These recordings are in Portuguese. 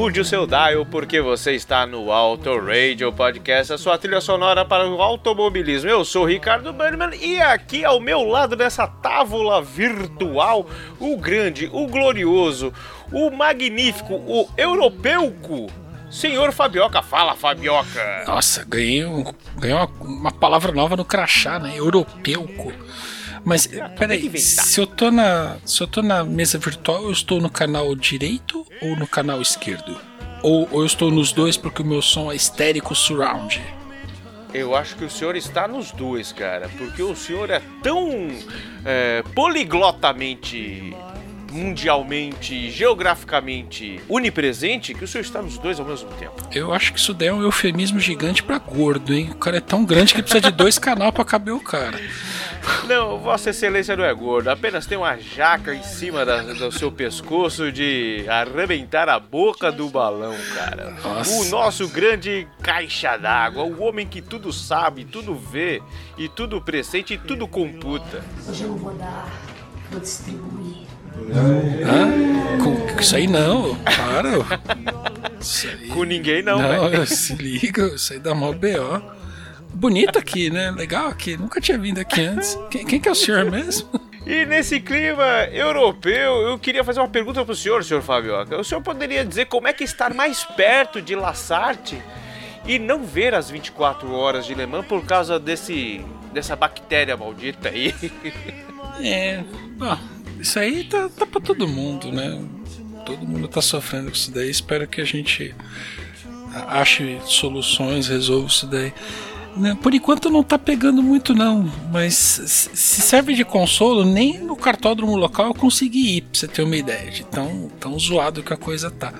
mude o seu dial, porque você está no Auto Radio Podcast, a sua trilha sonora para o automobilismo. Eu sou Ricardo Burnman e aqui ao meu lado, nessa tábua virtual, o grande, o glorioso, o magnífico, o europeuco, senhor Fabioca. Fala, Fabioca! Nossa, ganhei, um- ganhei uma, uma palavra nova no crachá, né? Europeuco. Mas, peraí, se eu, tô na, se eu tô na mesa virtual, eu estou no canal direito ou no canal esquerdo? Ou, ou eu estou nos dois porque o meu som é estérico surround? Eu acho que o senhor está nos dois, cara, porque o senhor é tão é, poliglotamente, mundialmente, geograficamente unipresente que o senhor está nos dois ao mesmo tempo. Eu acho que isso daí é um eufemismo gigante pra gordo, hein? O cara é tão grande que precisa de dois canal pra caber o cara. Não, Vossa Excelência não é gordo, apenas tem uma jaca em cima da- do seu pescoço de arrebentar a boca do balão, cara. Nossa. O nosso grande caixa d'água, o homem que tudo sabe, tudo vê, e tudo pressente e tudo computa. Hoje eu vou dar, vou distribuir. Hã? Com, isso aí não, para. Aí. Com ninguém não, Não, velho. se liga, isso aí dá mó B.O. Bonito aqui, né? Legal aqui. Nunca tinha vindo aqui antes. Quem, quem que é o senhor mesmo? E nesse clima europeu, eu queria fazer uma pergunta pro senhor, senhor Fabioca. O senhor poderia dizer como é que estar mais perto de Lassarte e não ver as 24 horas de Le Mans por causa desse dessa bactéria maldita aí? É. Bom, isso aí tá, tá pra todo mundo, né? Todo mundo tá sofrendo com isso daí. Espero que a gente ache soluções, resolva isso daí. Né, Por enquanto não tá pegando muito não, mas se se serve de consolo, nem no cartódromo local eu consegui ir, pra você ter uma ideia de tão, tão zoado que a coisa tá.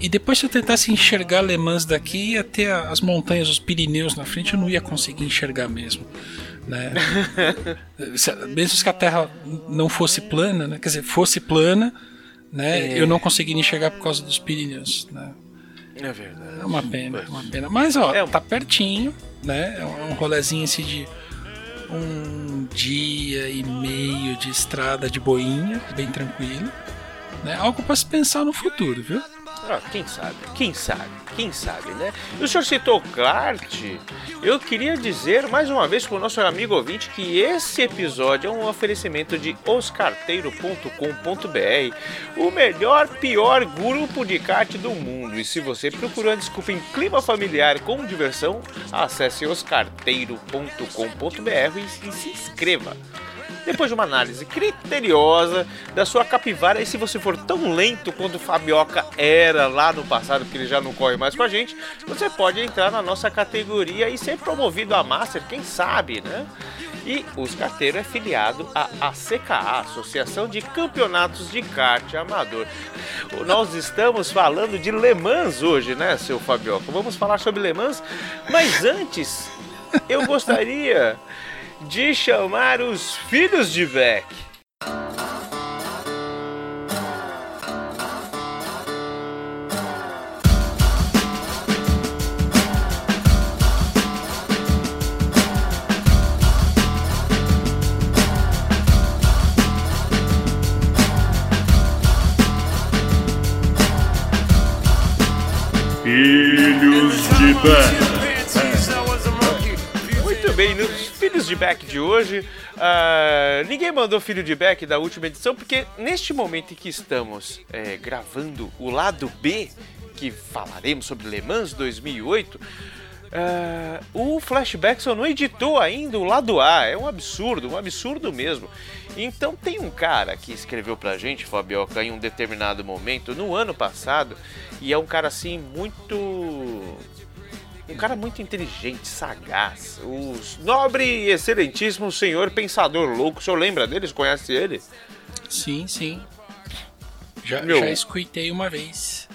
E depois se eu tentasse enxergar Le Mans daqui, ia ter a- as montanhas, os Pirineus na frente, eu não ia conseguir enxergar mesmo. Né? Se- Mesmo que a Terra não fosse plana, né? quer dizer, fosse plana, né? eu não conseguiria enxergar por causa dos Pirineus. Né? É verdade. É uma pena, é uma pena. Mas ó, É um- tá pertinho, né? É um, é um rolezinho assim de um dia e meio de estrada de boinha, bem tranquilo. Né? Algo pra se pensar no futuro, viu? Ah, quem sabe, quem sabe, quem sabe, né? O senhor citou kart, eu queria dizer mais uma vez para o nosso amigo ouvinte que esse episódio é um oferecimento de oscarteiro.com.br, o melhor, pior grupo de kart do mundo. E se você procurou desculpa em clima familiar com diversão, acesse oscarteiro.com.br e se inscreva. Depois de uma análise criteriosa da sua capivara, e se você for tão lento quanto o Fabioca era lá no passado, porque ele já não corre mais com a gente, você pode entrar na nossa categoria e ser promovido a Master, quem sabe, né? E o Carteiro é filiado à ACKA, Associação de Campeonatos de Kart Amador. Nós estamos falando de Le Mans hoje, né, seu Fabioca? Vamos falar sobre Le Mans, mas antes eu gostaria de chamar os filhos de Beck. Filhos de Bé. Bem, nos Filhos de Beck de hoje, ah, ninguém mandou Filho de Beck da última edição, porque neste momento em que estamos é, gravando o lado B, que falaremos sobre Le Mans 2008, ah, o Flashback só não editou ainda o lado A. É um absurdo, um absurdo mesmo. Então tem um cara que escreveu pra gente, Fabioca, em um determinado momento, no ano passado, e é um cara assim muito um cara muito inteligente, sagaz. O nobre e excelentíssimo senhor Pensador Louco. O senhor lembra deles? Conhece ele? Sim, sim. Já, Meu. já escutei uma vez.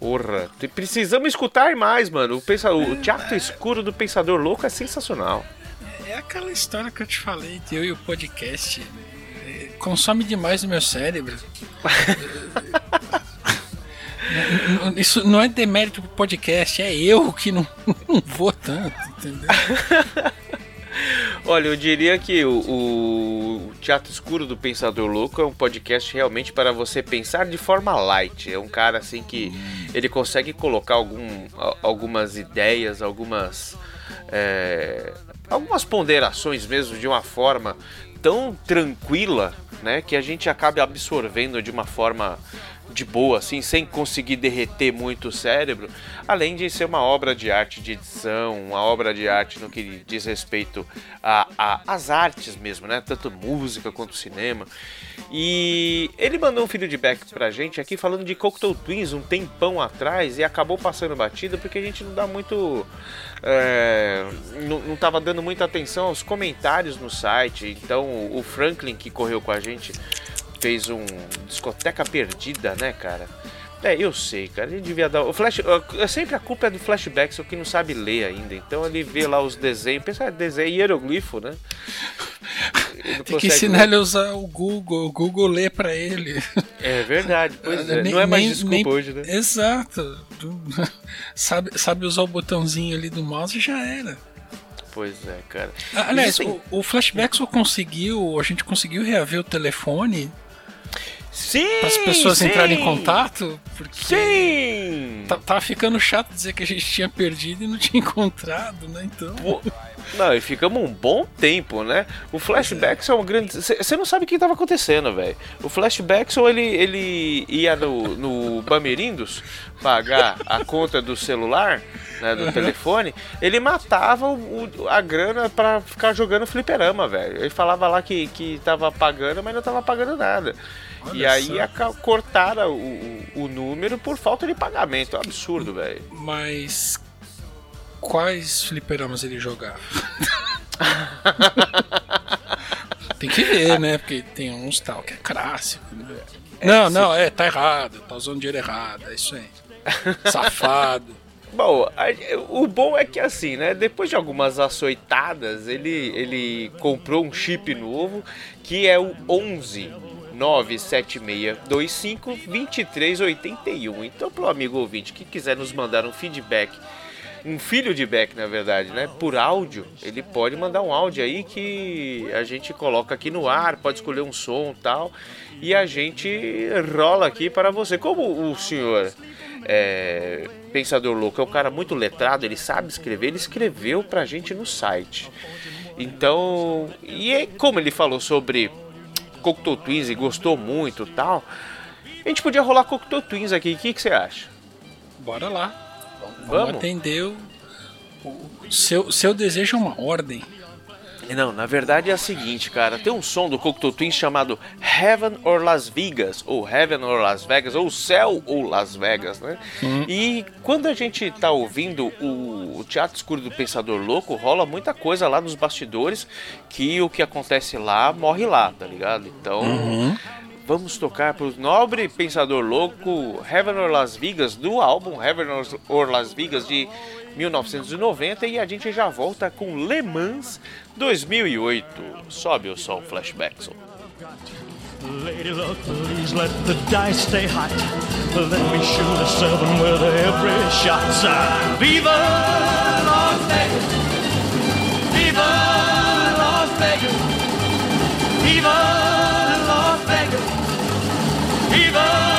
Porra, precisamos escutar mais, mano. O, pensa... o teatro escuro do Pensador Louco é sensacional. É aquela história que eu te falei, de eu e o podcast. É, Consome demais o meu cérebro. Isso não é demérito pro podcast, é eu que não, não vou tanto, entendeu? Olha, eu diria que o, o Teatro Escuro do Pensador Louco é um podcast realmente para você pensar de forma light. É um cara assim que ele consegue colocar algum, algumas ideias, algumas é, algumas ponderações mesmo de uma forma tão tranquila, né, que a gente acaba absorvendo de uma forma de boa, assim, sem conseguir derreter muito o cérebro, além de ser uma obra de arte de edição, uma obra de arte no que diz respeito às artes mesmo, né? Tanto música quanto cinema. E ele mandou um feedback pra gente aqui falando de Cocteau Twins um tempão atrás e acabou passando batida porque a gente não dá muito. é, não, não tava dando muita atenção aos comentários no site. Então o Franklin que correu com a gente fez um discoteca perdida, né, cara? É, eu sei, cara. Ele devia dar. O flash. Sempre a culpa é do flashback, só que não sabe ler ainda. Então ele vê lá os desenhos. Pensa, ah, desenho hieroglifo, né? Tem que ensinar ler. ele a usar o Google, o Google lê pra ele. É verdade, pois é. Nem- Não é mais nem- desculpa nem- hoje, né? Exato. sabe, sabe usar o botãozinho ali do mouse e já era. Pois é, cara. Aliás, Existem- o, o Flashback só conseguiu, a gente conseguiu reaver o telefone Sim! para as pessoas sim, entrarem em contato, porque Sim! tá- tava ficando chato dizer que a gente tinha perdido e não tinha encontrado, né? Então. Pô, Não, e ficamos um bom tempo, né? O Flashback é um grande. Você não sabe o que estava acontecendo, velho. O Flashback ele, ele ia no, no Bamerindos pagar a conta do celular, né, do telefone, ele matava o- o- a grana pra ficar jogando fliperama, velho. Ele falava lá que, que tava pagando, mas não tava pagando nada. E Olha aí só. aca- cortaram o, o, o número por falta de pagamento. É um absurdo, velho. Mas. Quais fliperamas ele jogava? tem que ver, né? Porque tem uns tal que é clássico. Né? não, não, é, tá errado, tá usando dinheiro errado, é isso aí. Safado. Bom, a- o bom é que assim, né? Depois de algumas açoitadas, ele, ele comprou um chip novo que é o 11 97625 2381. Então, pro amigo ouvinte que quiser nos mandar um feedback, um filho de back, na verdade, né? Por áudio, ele pode mandar um áudio aí que a gente coloca aqui no ar, pode escolher um som tal, e a gente rola aqui para você. Como o senhor é, Pensador Louco é um cara muito letrado, ele sabe escrever, ele escreveu pra gente no site. Então, e é- como ele falou sobre Cocteau Twins e gostou muito tal, a gente podia rolar Cocteau Twins aqui, o que, que você acha? Bora lá. Vamos, Vamos? atender o. o seu, seu desejo é uma ordem. Não, na verdade é a seguinte, cara. Tem um som do Cocteau Twins chamado Heaven or Las Vegas, ou Heaven or Las Vegas, ou Céu ou Las Vegas, né? E quando a gente tá ouvindo o, o Teatro Escuro do Pensador Louco, rola muita coisa lá nos bastidores que o que acontece lá morre lá, tá ligado? Então. Vamos tocar pro nobre pensador louco Heaven or Las Vegas do álbum Heaven or Las Vegas de 1990 e a gente já volta com Le Mans 2008. Sobe o som, flashback. Lady luck, please let the dice stay hot. Let me shoot a seven with every shot. Viva Las Vegas! Viva Las Vegas! Viva! Viva,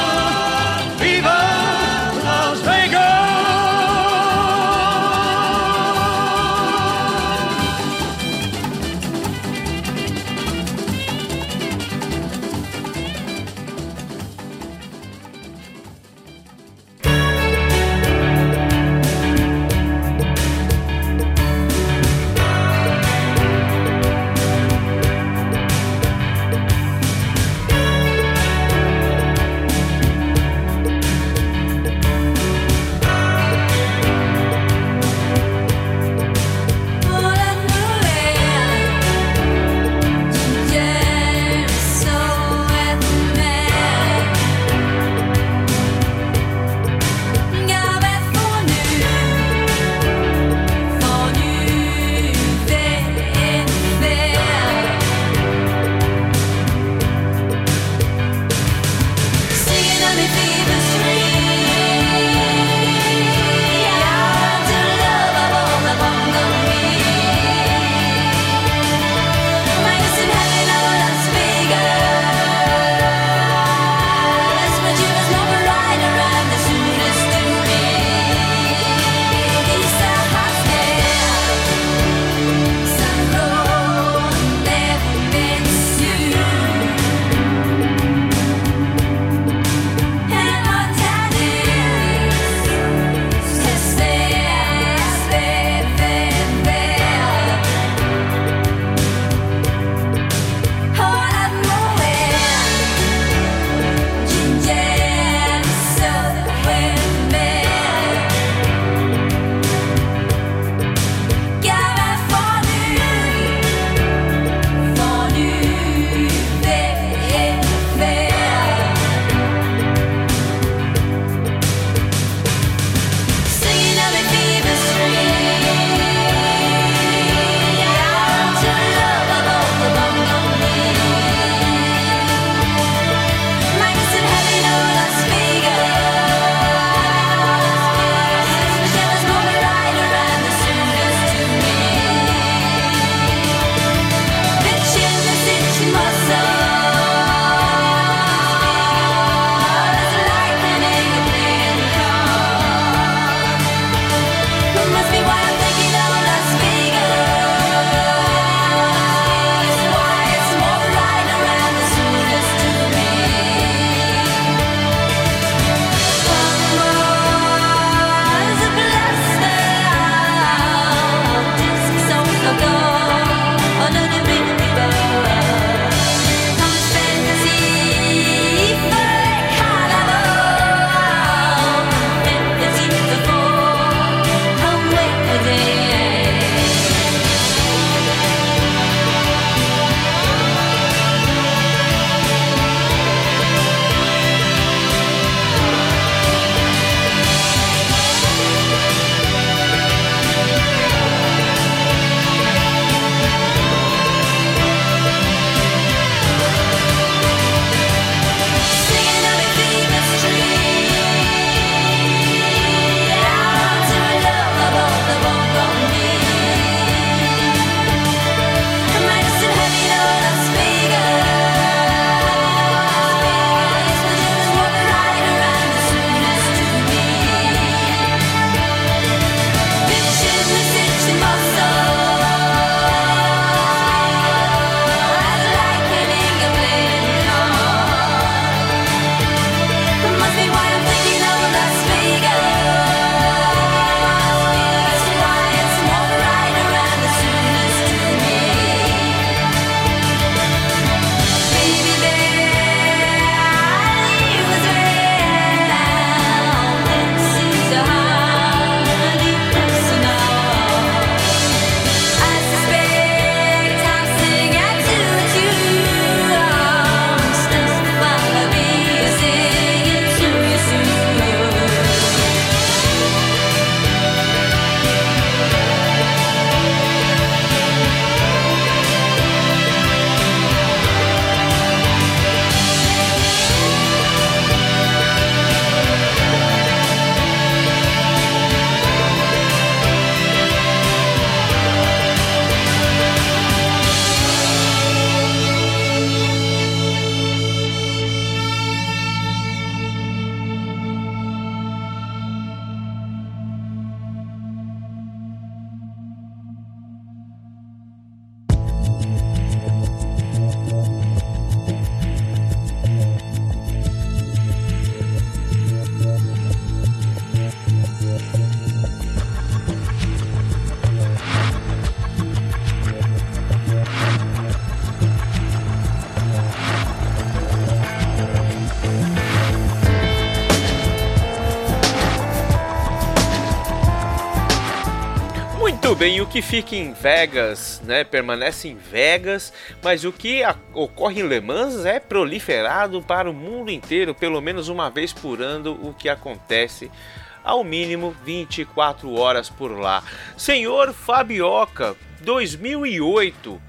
que fica em Vegas, né, permanece em Vegas, mas o que a- ocorre em Le Mans é proliferado para o mundo inteiro, pelo menos uma vez por ano, o que acontece ao mínimo 24 horas por lá. Senhor Fabioca, 2008,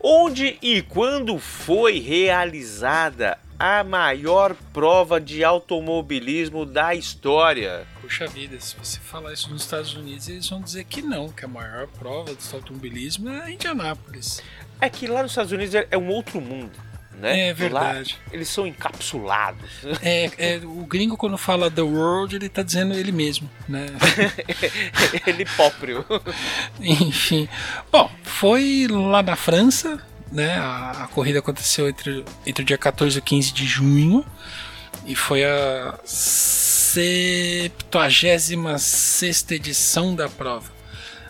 onde e quando foi realizada a maior prova de automobilismo da história? Puxa vida, se você falar isso nos Estados Unidos, eles vão dizer que não, que a maior prova do automobilismo é Indianápolis. É que lá nos Estados Unidos é é um outro mundo, né? É verdade. Lá, eles são encapsulados. É, é, o gringo quando fala The World, ele tá dizendo ele mesmo, né? Ele próprio. Enfim. Bom, foi lá na França, né? A, a corrida aconteceu entre, entre o dia 14 e 15 de junho. E foi a 76 edição da prova.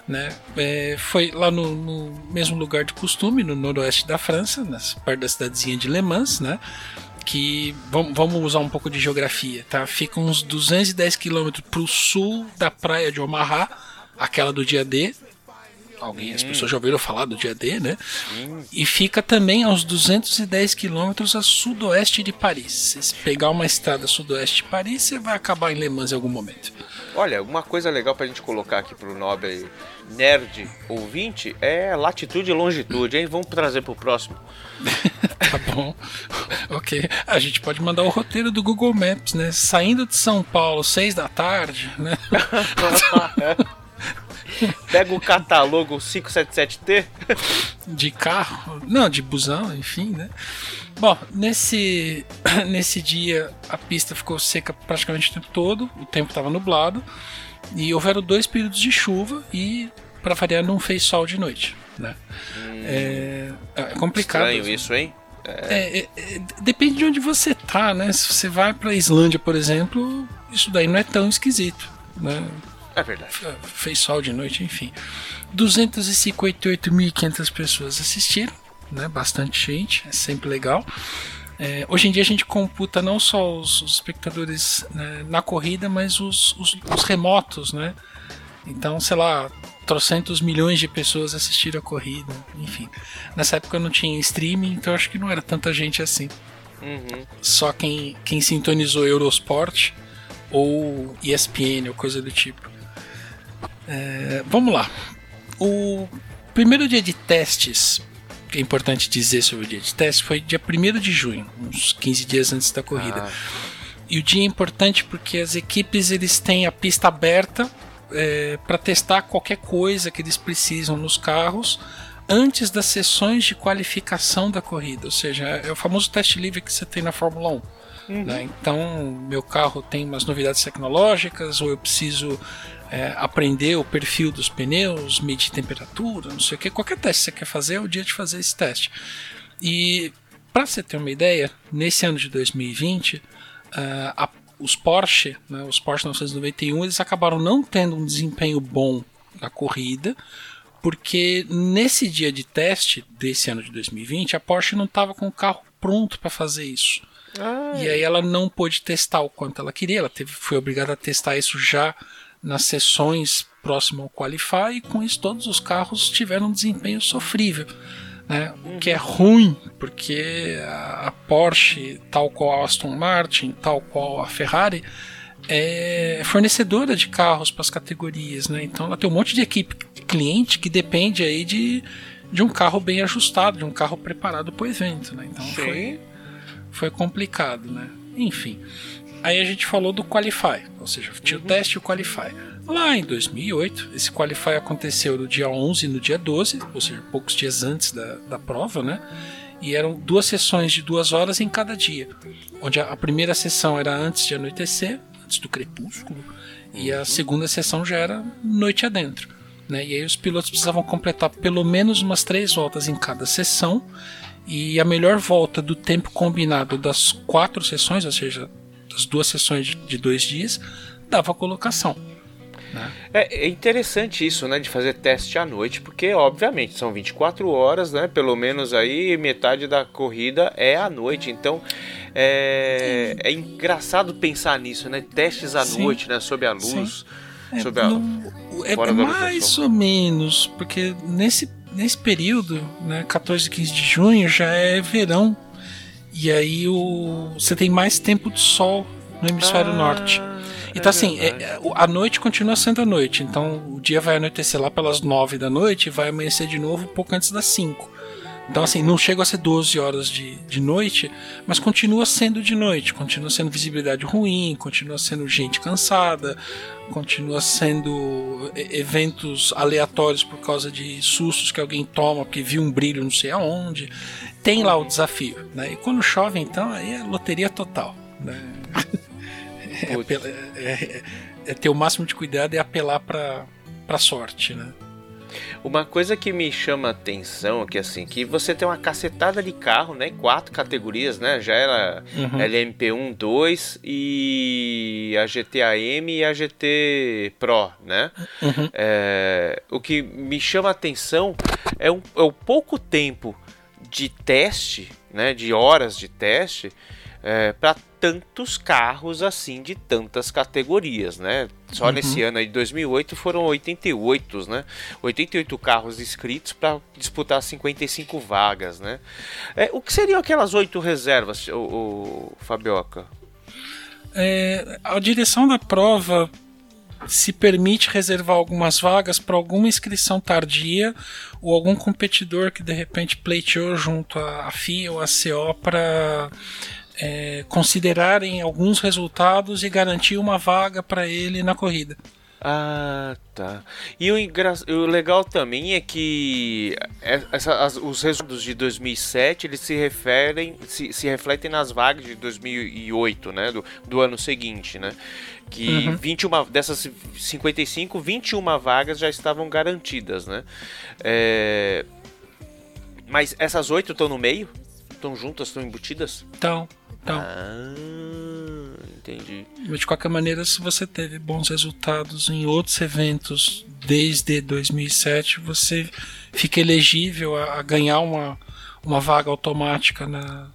Né? É, foi lá no, no mesmo lugar de costume, no noroeste da França, nas, perto da cidadezinha de Le Mans, né? que vamos, vamos usar um pouco de geografia, tá? Fica uns 210 quilômetros para o sul da praia de Omaha, aquela do dia D. Alguém, as pessoas já ouviram falar do dia D, né? E fica também aos 210 quilômetros a sudoeste de Paris. Se pegar uma estrada sudoeste de Paris, você vai acabar em Le Mans em algum momento. Olha, uma coisa legal pra gente colocar aqui pro nobre nerd ouvinte é latitude e longitude, hein? Vamos trazer pro próximo. Tá bom. ok. A gente pode mandar o roteiro do Google Maps, né? Saindo de São Paulo, 6 da tarde, né? Pega o catálogo 577T. de carro, não, de busão, enfim, né? Bom, nesse, nesse dia a pista ficou seca praticamente o tempo todo, o tempo estava nublado e houveram dois períodos de chuva e, para variar, não fez sol de noite, né? É, é complicado. Estranho isso, hein? É, é, é, depende de onde você tá, né? Se você vai para Islândia, por exemplo, isso daí não é tão esquisito, né? É verdade. fez sol de noite, enfim. 258.500 pessoas assistiram, né? Bastante gente, é sempre legal. É, hoje em dia a gente computa não só os, os espectadores né, na corrida, mas os, os, os remotos, né? Então, sei lá, trocentos milhões de pessoas assistiram a corrida, enfim. Nessa época não tinha streaming, então acho que não era tanta gente assim. Só quem, quem sintonizou Eurosport ou ESPN ou coisa do tipo. É, vamos lá. O primeiro dia de testes, que é importante dizer sobre o dia de testes, foi dia 1 de junho, uns 15 dias antes da corrida. E o dia é importante porque as equipes eles têm a pista aberta para testar qualquer coisa que eles precisam nos carros antes das sessões de qualificação da corrida. Ou seja, é o famoso teste livre que você tem na Fórmula 1. né? Então, meu carro tem umas novidades tecnológicas, ou eu preciso é, aprender o perfil dos pneus, medir temperatura, não sei o que. Qualquer teste que você quer fazer é o dia de fazer esse teste. E para você ter uma ideia, nesse ano de 2020, ah, a- os Porsche, né, os Porsche 991, eles acabaram não tendo um desempenho bom na corrida, porque nesse dia de teste desse ano de 2020, a Porsche não estava com o carro pronto para fazer isso. E aí ela não pôde testar o quanto ela queria, ela teve, foi obrigada a testar isso já nas sessões próximo ao Qualify, e com isso todos os carros tiveram um desempenho sofrível. Né? O que é ruim, porque a Porsche, tal qual a Aston Martin, tal qual a Ferrari, é fornecedora de carros para as categorias, né? Então ela tem um monte de equipe cliente que depende aí de, de um carro bem ajustado, de um carro preparado para o evento, né? Então foi, foi complicado, né? Enfim. Aí a gente falou do Qualify, ou seja, tinha o teste e o Qualify. Lá em 2008, esse Qualify aconteceu no dia 11 e no dia 12, ou seja, poucos dias antes da, da prova, né? E eram duas sessões de duas horas em cada dia. Onde a, a primeira sessão era antes de anoitecer, antes do crepúsculo, e a segunda sessão já era noite adentro. Né? E aí os pilotos precisavam completar pelo menos umas três voltas em cada sessão. E a melhor volta do tempo combinado das quatro sessões, ou seja, das duas sessões de- de dois dias, dava a colocação. É, é interessante isso, né, de fazer teste à noite, porque obviamente são 24 horas, né, pelo menos aí metade da corrida é à noite, então é, é engraçado pensar nisso, né, testes à Sim. noite, né, sob a luz. A- não- é, fora é da mais ou menos, porque nesse, nesse período, né, 14 e 15 de junho, já é verão. E aí o, você tem mais tempo de sol no hemisfério Ah, norte. é Então, assim, é- é- o- a noite continua sendo a noite. Então, o dia vai anoitecer lá pelas 9 da noite e vai amanhecer de novo um pouco antes das 5. Então, assim, não chega a ser 12 horas de, de noite, mas continua sendo de noite. Continua sendo visibilidade ruim, continua sendo gente cansada, continua sendo eventos aleatórios por causa de sustos que alguém toma porque viu um brilho não sei aonde. Tem lá o desafio. Né? E quando chove, então, aí é loteria total. Né? É, é- é- é ter o máximo de cuidado e apelar pra, pra sorte, né? Uma coisa que me chama a atenção é que assim, que você tem uma cacetada de carro, né? Quatro categorias, né? Já era Uhum. LMP1, 2 e a GT-AM e a GT Pro, né? Uhum. É, o que me chama a atenção é, um, é o pouco tempo de teste, né? De horas de teste para tantos carros assim de tantas categorias, né? Só nesse ano aí de 2008 foram 88, né? 88 carros inscritos para disputar 55 vagas, né? É, o que seriam aquelas oito reservas, o, o Fabioca? É, a direção da prova se permite reservar algumas vagas para alguma inscrição tardia ou algum competidor que de repente pleiteou junto à FIA ou à CO para é, considerarem alguns resultados e garantir uma vaga para ele na corrida. Ah, tá. E o, engra... o legal também é que é- essa- as- os resultados de 2007 eles se referem, se, se refletem nas vagas de 2008, né, do, do ano seguinte, né? Que 21 dessas 55, 21 vagas já estavam garantidas, né? É, Mas essas oito estão no meio? Estão juntas, estão embutidas? Então, então Ah, entendi. Mas de qualquer maneira, se você teve bons resultados em outros eventos desde 2007, você fica elegível a, a ganhar uma, uma vaga automática na,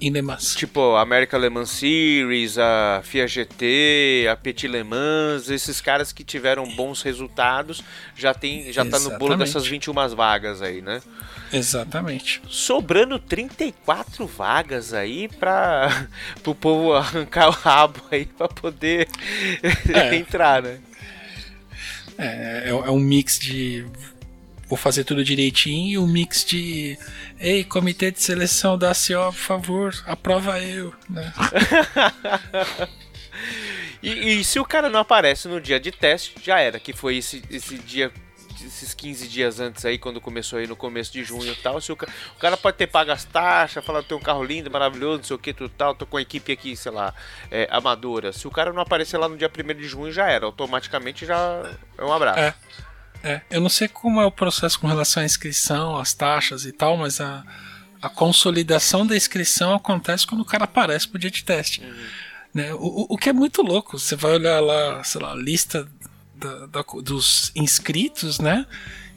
em Le Mans. Tipo, a American Le Mans Series, a FIA GT, a Petit Le Mans, esses caras que tiveram bons resultados já tem, já tá no bolo Exatamente. dessas 21 vagas aí, né? Exatamente. Sobrando 34 vagas aí para o povo arrancar o rabo aí para poder É. entrar, né? É, é, é um mix de vou fazer tudo direitinho e um mix de ei, comitê de seleção da CO, por favor, aprova eu. Né? E, e se o cara não aparece no dia de teste, já era, que foi esse, esse dia, esses 15 dias antes aí, quando começou aí no começo de junho e tal. Se o, ca- o cara pode ter pago as taxas, falar tem um carro lindo, maravilhoso, não sei o que, tudo tal, tô com a equipe aqui, sei lá, é, amadora. Se o cara não aparecer lá no dia 1 de junho, já era, automaticamente já é um abraço. É. É, eu não sei como é o processo com relação à inscrição, às taxas e tal, mas a, a consolidação da inscrição acontece quando o cara aparece pro dia de teste. Né? O, o- o que é muito louco, você vai olhar lá, sei lá, a lista da- da- dos inscritos, né?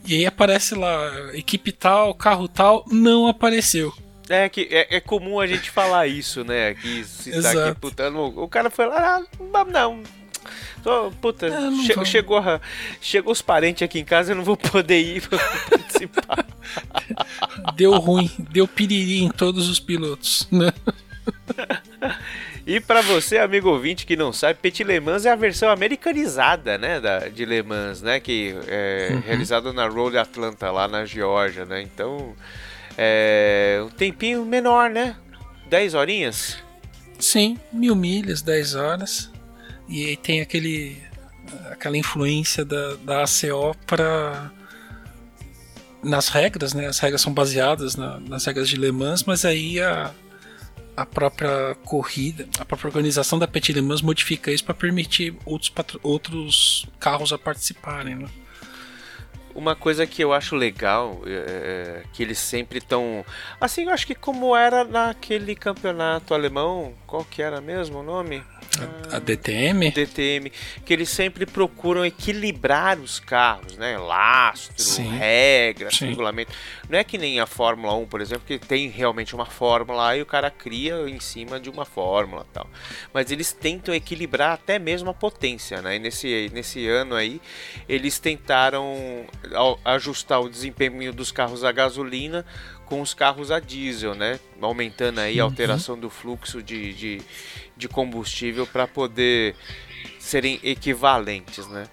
E aí aparece lá, equipe tal, carro tal, não apareceu. É que é, é comum a gente falar isso, né? Que se tá Exato. aqui putando. O cara foi lá, ah, não puta, É, che- chegou, a- chegou os parentes aqui em casa, eu não vou poder ir pra participar. Deu ruim, deu piriri em todos os pilotos. Né? E pra você, amigo ouvinte que não sabe, Petit Le Mans é a versão americanizada, né, da, de Le Mans, né, que é Uhum. realizada na Road Atlanta, lá na Geórgia, né, então é um tempinho menor, né, 10 horinhas. Sim, mil milhas, 10 horas. E aí tem aquele aquela influência da, da ACO para nas regras, né? As regras são baseadas na- nas regras de Le Mans, mas aí a, a própria corrida, a própria organização da Petit Le Mans modifica isso para permitir outros, outros carros a participarem, né? Uma coisa que eu acho legal, é, que eles sempre estão. Assim, eu acho que como era naquele campeonato alemão, qual que era mesmo o nome? A, a DTM? DTM, que eles sempre procuram equilibrar os carros, né? Lastro, Sim. regras, Sim. regulamento. Não é que nem a Fórmula 1, por exemplo, que tem realmente uma fórmula e o cara cria em cima de uma fórmula e tal. Mas eles tentam equilibrar até mesmo a potência, né? E nesse, nesse ano aí, eles tentaram ajustar o desempenho dos carros a gasolina com os carros a diesel, né? Aumentando aí a alteração do fluxo de, de, de combustível para poder serem equivalentes, né?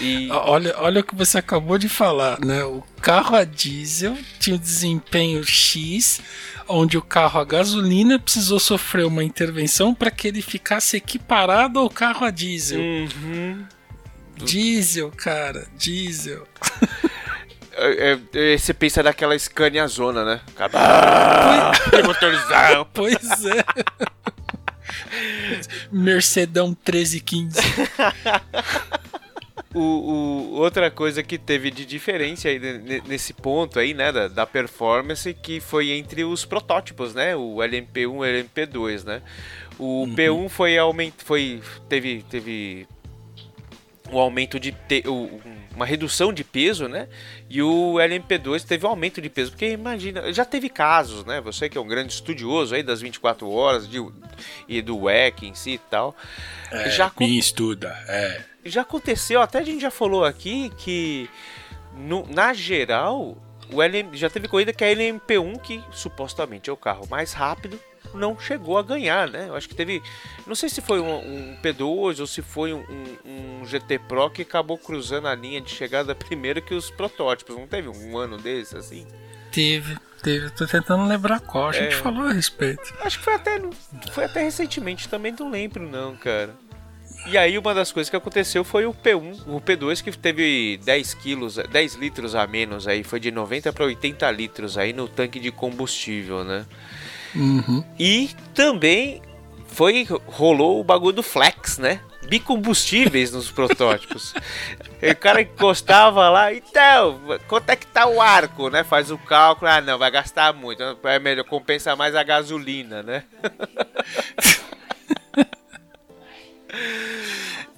E Olha, olha o que você acabou de falar, né? O carro a diesel tinha um desempenho X, onde o carro a gasolina precisou sofrer uma intervenção para que ele ficasse equiparado ao carro a diesel. Uhum. Diesel, cara, diesel. É, é, você pensa naquela Scania Zona, né? Cada... motorizado. Pois é. Mercedão 1315. O, o- outra coisa que teve de diferença aí ne- ne- nesse ponto aí, né, da, da performance, que foi entre os protótipos, né, o LMP1 e o LMP2, né. O P1 foi aumento, foi teve teve um aumento de te, o- uma redução de peso, né? E o LMP2 teve um aumento de peso, porque imagina, já teve casos, né? Você que é um grande estudioso aí das 24 horas de, e do WEC em si e tal. já acon- Quem estuda, é. já aconteceu, até a gente já falou aqui que no- na geral o LM, já teve corrida que a LMP1 que supostamente é o carro mais rápido não chegou a ganhar, né? Eu acho que teve, não sei se foi um, um P2 ou se foi um, um- um GT Pro que acabou cruzando a linha de chegada primeiro que os protótipos. Não teve um ano desse assim? Teve, teve. Tô tentando lembrar qual. A gente É. falou a respeito. Acho que foi até, foi até recentemente, também não lembro não, cara. E aí uma das coisas que aconteceu foi o P1, o P2 que teve 10 quilos, 10 litros a menos aí, foi de 90 para 80 litros aí no tanque de combustível, né? Uhum. E também foi rolou o bagulho do flex, né? Bicombustíveis nos protótipos. o cara encostava lá, então, quanto é que tá o arco, né? Faz o cálculo, ah não, vai gastar muito, é melhor, compensa mais a gasolina, né?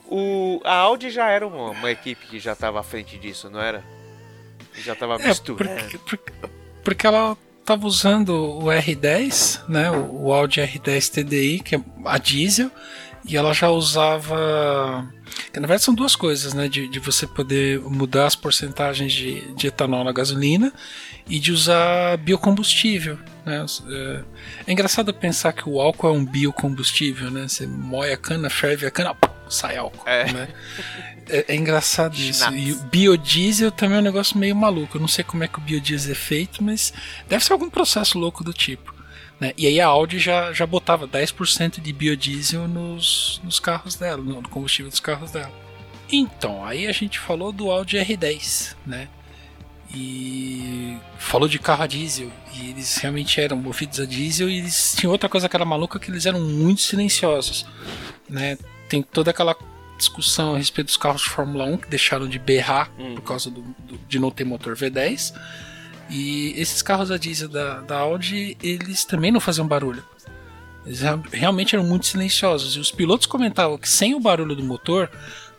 o, a Audi já era uma, uma equipe que já estava à frente disso, não era? Já estava É, misturando. porque, porque, porque ela tava usando o R10, né, o, Audi R10 TDI, que é a diesel, e ela já usava. na verdade são duas coisas, né? De, de você poder mudar as porcentagens de, de etanol na gasolina e de usar biocombustível. Né? É, é engraçado pensar que o álcool é um biocombustível, né? Você moe a cana, ferve a cana, pum, sai álcool. É. Né? É, é engraçado isso. E o biodiesel também é um negócio meio maluco. Eu não sei como é que o biodiesel é feito, mas deve ser algum processo louco do tipo. né? E aí a Audi já, já botava 10% de biodiesel nos, nos carros dela, no combustível dos carros dela. Então, aí a gente falou do Audi R10, né? E falou de carro a diesel. E eles realmente eram movidos a diesel. E eles tinham outra coisa que era maluca, que eles eram muito silenciosos. Né? Tem toda aquela discussão a respeito dos carros de Fórmula 1 que deixaram de berrar por causa do- do- de não ter motor V10. E esses carros a diesel da, da Audi, eles também não faziam barulho. Eles rea- realmente eram muito silenciosos. E os pilotos comentavam que sem o barulho do motor,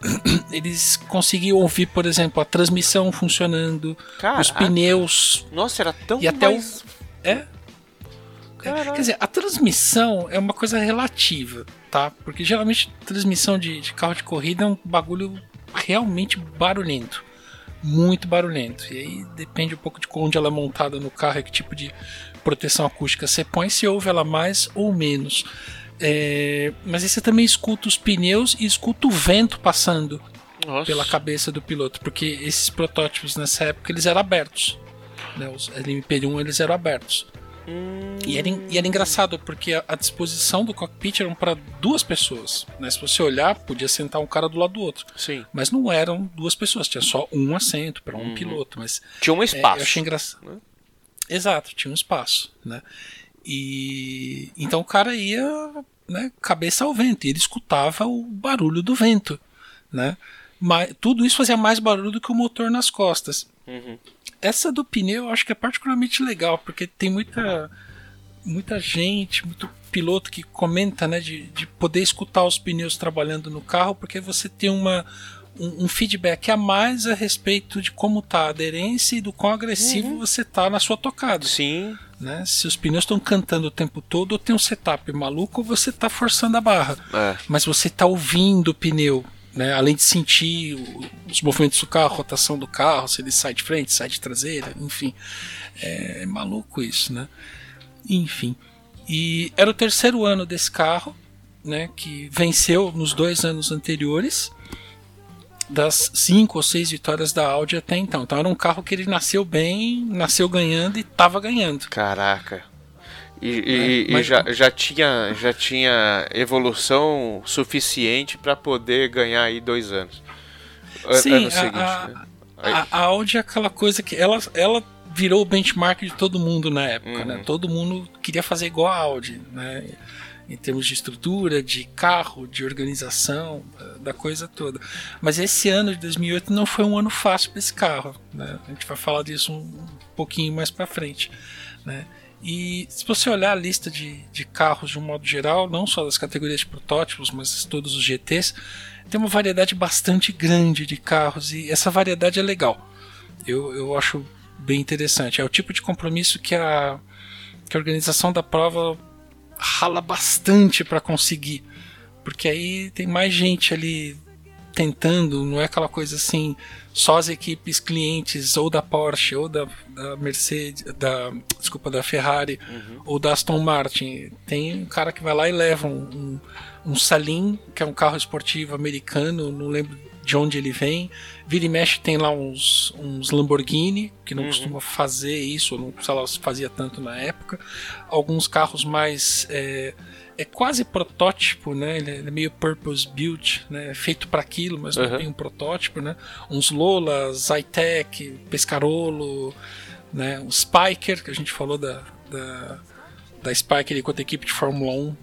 eles conseguiam ouvir, por exemplo, a transmissão funcionando, os Caraca. pneus. Nossa, era tão E até o- mais... É. Caraca. Quer dizer, a transmissão é uma coisa relativa, tá? Porque geralmente transmissão de, de carro de corrida é um bagulho realmente barulhento. Muito barulhento. E aí depende um pouco de onde ela é montada no carro e que tipo de proteção acústica você põe, se ouve ela mais ou menos. É, mas aí você também escuta os pneus e escuta o vento passando Nossa. pela cabeça do piloto, porque esses protótipos nessa época eles eram abertos. Né? Os LMP1 eles eram abertos. E, era, e era engraçado, porque a, a disposição do cockpit eram para duas pessoas. Né? Se você olhar, podia sentar um cara do lado do outro. Sim. Mas não eram duas pessoas, tinha só um assento para um piloto. Mas Tinha um é, espaço. eu achei engraçado. né? Exato, tinha um espaço, né? E então o cara ia, né, cabeça ao vento, e ele escutava o barulho do vento, né? Mas tudo isso fazia mais barulho do que o motor nas costas. Essa do pneu eu acho que é particularmente legal, porque tem muita muita gente, muito piloto que comenta, né, de, de poder escutar os pneus trabalhando no carro, porque você tem uma um, um feedback a mais a respeito de como tá a aderência e do quão agressivo você tá na sua tocada. Sim. Né? Se os pneus estão cantando o tempo todo, ou tem um setup maluco, ou você tá forçando a barra. É. Mas você tá ouvindo o pneu, né? Além de sentir os movimentos do carro, a rotação do carro, se ele sai de frente, sai de traseira, enfim. É, maluco isso, né? Enfim. E era o terceiro ano desse carro, né? Que venceu nos dois anos anteriores. Das cinco ou seis vitórias da Audi até então. Então era um carro que ele nasceu bem, nasceu ganhando e tava ganhando. Caraca. E, e- É, e mas- já, já, tinha, já tinha evolução suficiente para poder ganhar aí dois anos. An- Sim, ano a, seguinte, a- né? a- a Audi é aquela coisa que ela, ela virou o benchmark de todo mundo na época, Uhum. né? Todo mundo queria fazer igual a Audi, né? Em termos de estrutura, de carro, de organização, eh, da coisa toda. Mas esse ano de 2008 não foi um ano fácil para esse carro, né? A gente vai falar disso um pouquinho mais para frente, né? E se você olhar a lista de, de carros de um modo geral, não só das categorias de protótipos, mas todos os GTs, tem uma variedade bastante grande de carros e essa variedade é legal. Eu, eu acho bem interessante. É o tipo de compromisso que a, que a organização da prova rala bastante para conseguir. Porque aí tem mais gente ali tentando, não é aquela coisa assim, só as equipes clientes ou da Porsche ou da, da Mercedes, da desculpa, da Ferrari ou da Aston Martin. Tem um cara que vai lá e leva um, um, um Salim, que é um carro esportivo americano, não lembro de onde ele vem. Vira e mexe tem lá uns, uns Lamborghini, que não costuma fazer isso, não sei lá, se fazia tanto na época. Alguns carros mais. É, é quase protótipo, né? Ele é é meio purpose built, né? Feito para aquilo, mas não Uhum. tem um protótipo, né? Uns Lola, Zytec, Pescarolo, né? O Spiker, que a gente falou da, da, da Spiker enquanto equipe de Fórmula 1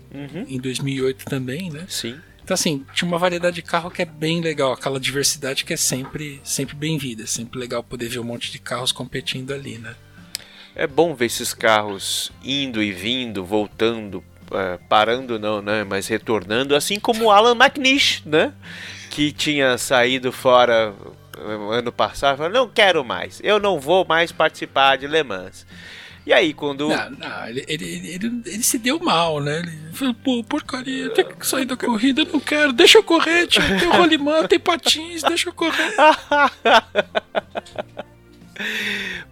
em 2008 também, né? Sim. Então, assim, tinha uma variedade de carro que é bem legal, aquela diversidade que é sempre, sempre bem-vinda. É sempre legal poder ver um monte de carros competindo ali, né? É bom ver esses carros indo e vindo, voltando, é, parando não, né? Mas retornando, assim como o Alan McNish, né? Que tinha saído fora é, ano passado, falou, não quero mais, eu não vou mais participar de Le Mans. E aí, quando. Não, não, ele, ele, ele, ele- se deu mal, né? Ele falou, pô, porcaria, tem que sair da corrida, eu não quero, deixa eu correr, tio, tem rolimã, tem patins, deixa eu correr.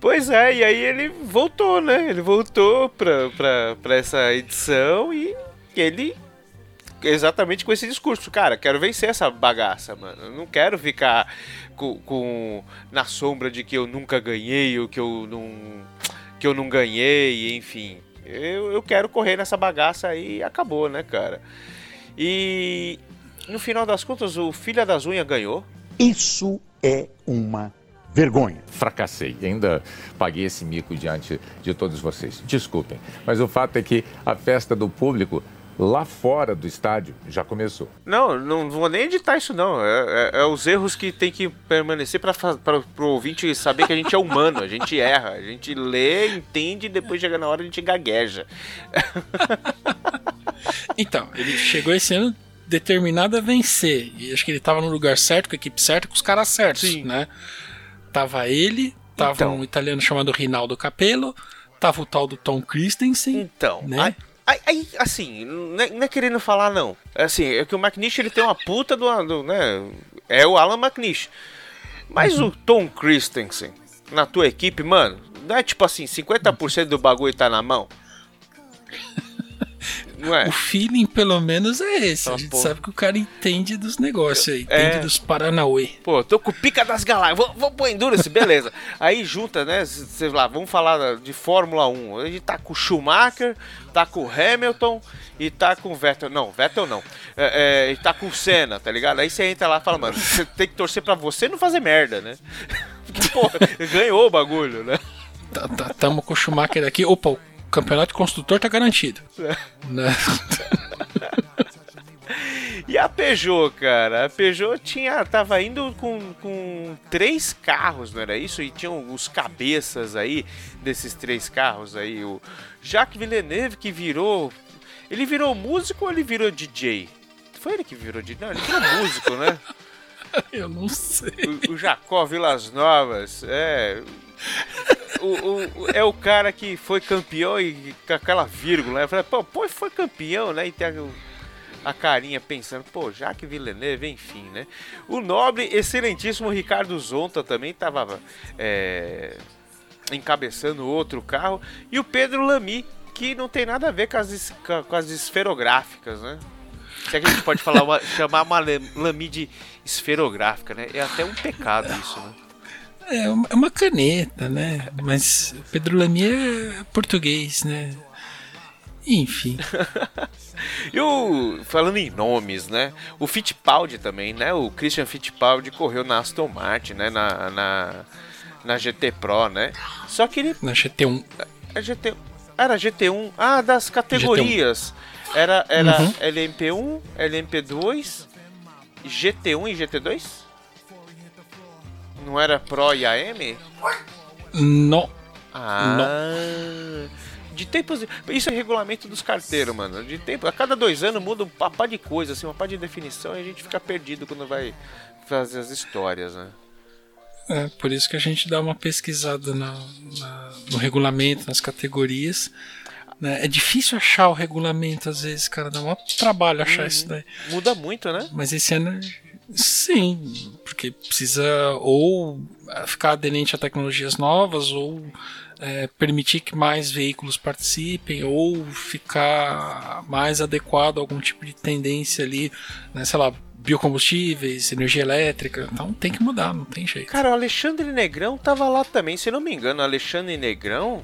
Pois é, e aí ele voltou, né? Ele voltou pra, pra, pra essa edição e ele. Exatamente com esse discurso, cara, quero vencer essa bagaça, mano. Eu não quero ficar com, com- na sombra de que eu nunca ganhei ou que eu não que eu não ganhei, enfim. Eu, eu quero correr nessa bagaça aí e acabou, né, cara? E no final das contas, o Filha das Unhas ganhou. Isso é uma vergonha. fracassei. Ainda paguei esse mico diante de todos vocês. Desculpem, mas o fato é que a festa do público lá fora do estádio já começou. Não, não vou nem editar isso não. É, é- é os erros que tem que permanecer para o ouvinte saber que a gente é humano, a gente erra, a gente lê, entende e depois chega na hora a gente gagueja. Então, ele chegou esse ano determinado a vencer. E acho que ele tava no lugar certo, com a equipe certa, com os caras certos, Sim. né? Tava ele, tava Então. um italiano chamado Rinaldo Capello, tava o tal do Tom Christensen. Então, Né? aí, aí- aí, assim, não é, não é querendo falar não. É assim, é que o McNish ele tem uma puta do, do, né? É o Alan McNish. Mas o Tom Christensen na tua equipe, mano, não é tipo assim, 50% do bagulho tá na mão? Não é? O feeling, pelo menos, é esse. Ah, a gente pô. sabe que o cara entende dos negócios aí, É. entende dos Paranauê. Pô, tô com o pica das galáxias. Vou, vou pôr Endurance, beleza. Aí junta, né? Sei lá, vamos falar de Fórmula 1. A gente tá com o Schumacher, tá com o Hamilton e tá com o Vettel. Não, Vettel não. É, é, e tá com o Senna, tá ligado? Aí você entra lá e fala, mano, você tem que torcer pra você não fazer merda, né? Porque, pô, ganhou o bagulho, né? Tá, tá, tamo com o Schumacher aqui. Opa, o campeonato de construtor tá garantido. É. Né? E a Peugeot, cara? A Peugeot tinha, tava indo com, com três carros, não era isso? E tinham os cabeças aí desses três carros aí. O Jacques Villeneuve que virou. Ele virou músico ou ele virou DJ? Foi ele que virou DJ? Não, ele virou músico, né? Eu não sei. O, o Jacó Vilas Novas, é. O, o- é o cara que foi campeão e com aquela vírgula, né? Falei, pô, pô, foi campeão, né? E tem a, a carinha pensando, pô, Jacques Villeneuve, enfim, né? O nobre, excelentíssimo Ricardo Zonta também tava é, encabeçando outro carro. E o Pedro Lamy, que não tem nada a ver com as, com as esferográficas, né? Se é que a gente pode falar uma- chamar uma Lamy de esferográfica, né? É até um pecado isso, né? É uma, é uma caneta, né? Mas Pedro Lamy é português, né? Enfim. E o, falando em nomes, né? O Fittipaldi também, né? O Christian Fittipaldi correu na Aston Martin, né? Na, na, na GT Pro, né? Só que ele Na GT1. é GT, era GT1, ah, das categorias. Era, era Uhum. LMP1, LMP2, GT1 e GT2? Não era Pro e AM? Não. Ah. De tempos. Isso é regulamento dos carteiros, mano. De tempo. A cada dois anos muda um papá de coisa, assim, uma pá de definição e a gente fica perdido quando vai fazer as histórias, né? É, por isso que a gente dá uma pesquisada na- na- no regulamento, nas categorias. né? É difícil achar o regulamento, às vezes, cara. Dá um trabalho achar isso daí. Muda muito, né? Mas esse ano, sim, porque precisa ou ficar aderente a tecnologias novas, ou é, permitir que mais veículos participem, ou ficar mais adequado a algum tipo de tendência ali, né, sei lá, biocombustíveis, energia elétrica. Então tem que mudar, não tem jeito. Cara, o Alexandre Negrão tava lá também, se não me engano, Alexandre Negrão.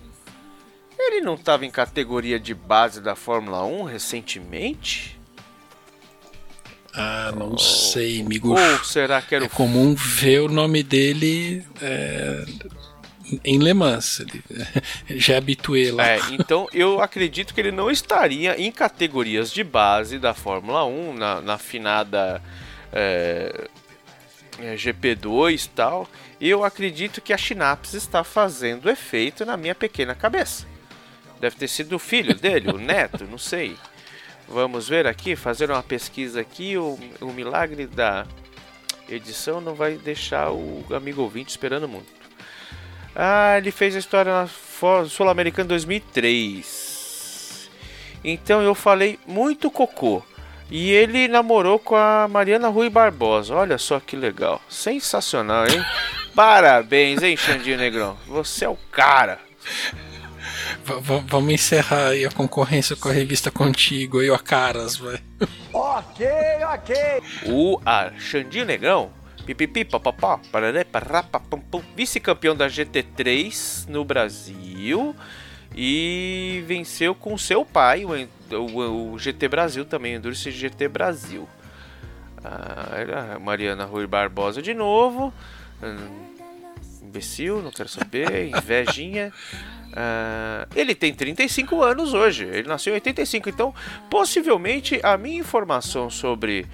Ele não tava em categoria de base da Fórmula 1 recentemente? Ah, não sei, amigo. Ou será que era É o comum ver o nome dele é, em Le Mans. Já é habituê lá. É, então eu acredito que ele não estaria em categorias de base da Fórmula 1, na, na afinada é, é, GP2 e tal. Eu acredito que a Schnapps está fazendo efeito na minha pequena cabeça. Deve ter sido o filho dele, o neto, não sei. Vamos ver aqui, fazer uma pesquisa aqui. O, o milagre da edição não vai deixar o amigo ouvinte esperando muito. Ah, ele fez a história na Sul-Americana 2003. Então eu falei muito cocô. E ele namorou com a Mariana Rui Barbosa. Olha só que legal. Sensacional, hein? Parabéns, hein, Xandinho Negrão? Você é o cara. V- vamos encerrar aí a concorrência com a revista Contigo aí, ó, caras, vai. O a Xandinho Negrão, pipipi, papapá, pararé, pará, papam, pum, vice-campeão da GT3 no Brasil e venceu com seu pai, o, o- o GT Brasil também, o Endurance GT Brasil. Ah, era Mariana Rui Barbosa de novo. Hum, imbecil, não quero saber, invejinha. Ah, ele tem 35 anos hoje, ele nasceu em 85, então possivelmente a minha informação sobre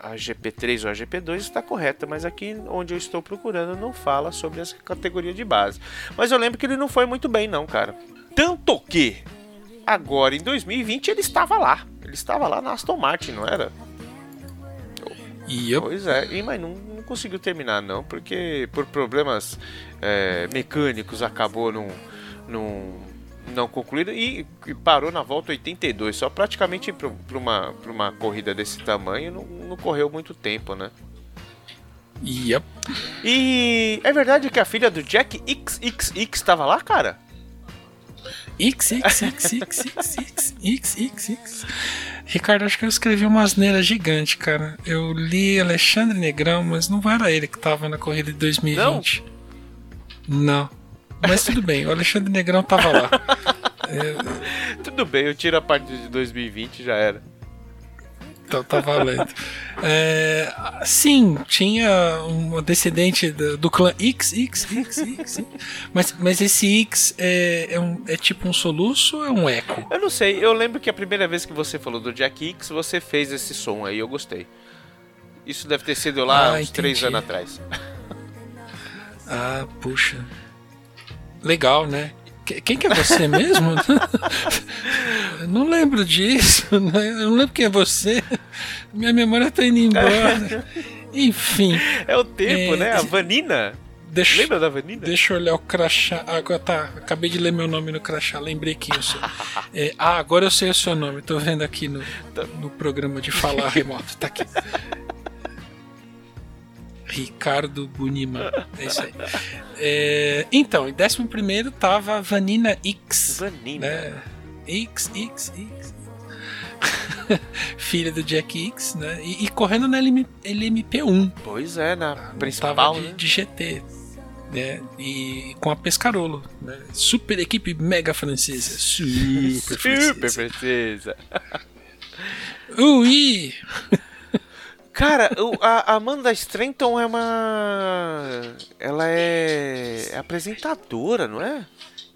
a GP3 ou a GP2 está correta, mas aqui onde eu estou procurando não fala sobre essa categoria de base. Mas eu lembro que ele não foi muito bem, não, cara. Tanto que agora em 2020 ele estava lá, ele estava lá na Aston Martin, não era? Eu, Pois é, e, mas não, não conseguiu terminar não, porque por problemas é, mecânicos acabou não, não, não concluído e, e parou na volta 82. Só praticamente para uma, pra uma corrida desse tamanho não, não correu muito tempo, né? e eu, E é verdade que a filha do Jack XXX estava lá, cara? X, X, X, X, X, X, X, X, X. Ricardo, acho que eu escrevi uma asneira gigante, cara. Eu li Alexandre Negrão, mas não era ele que tava na corrida de 2020. Não. Mas tudo bem, o Alexandre Negrão tava lá. Tudo bem, eu tiro a parte de 2020 já era. Então tá valendo. É, sim, tinha uma descendente do, do clã X, X, X, X. Mas, mas esse X é, é, um- é tipo um soluço ou é um eco? Eu não sei, eu lembro que a primeira vez que você falou do Jack X, você fez esse som aí, eu gostei. Isso deve ter sido lá Ah, uns três entendi. anos atrás. Ah, puxa. Legal, né? Que- Quem que é você mesmo? Não lembro disso. né? Eu não lembro quem é você. Minha memória tá indo embora. Enfim, É o tempo, É, né? A Vanina. deixa, Lembra da Vanina? deixa eu olhar o crachá. Agora tá, acabei de ler meu nome no crachá, lembrei que eu sou. É, ah, agora eu sei o seu nome, tô vendo aqui no, no programa de falar remoto. Tá aqui. Ricardo Bunima. É isso aí. É, então, em 11 tava Vanina X. Vanina. né? X, X, X. Filha do Jack X, né? E, e correndo na LM, LMP1. Pois é, na Tava principal, de, né? de GT. Né? E com a Pescarolo. Né? Super equipe mega francesa. Super, Super francesa. princesa. Ui! Cara, a Amanda Strenton é uma. Ela é é apresentadora, não é?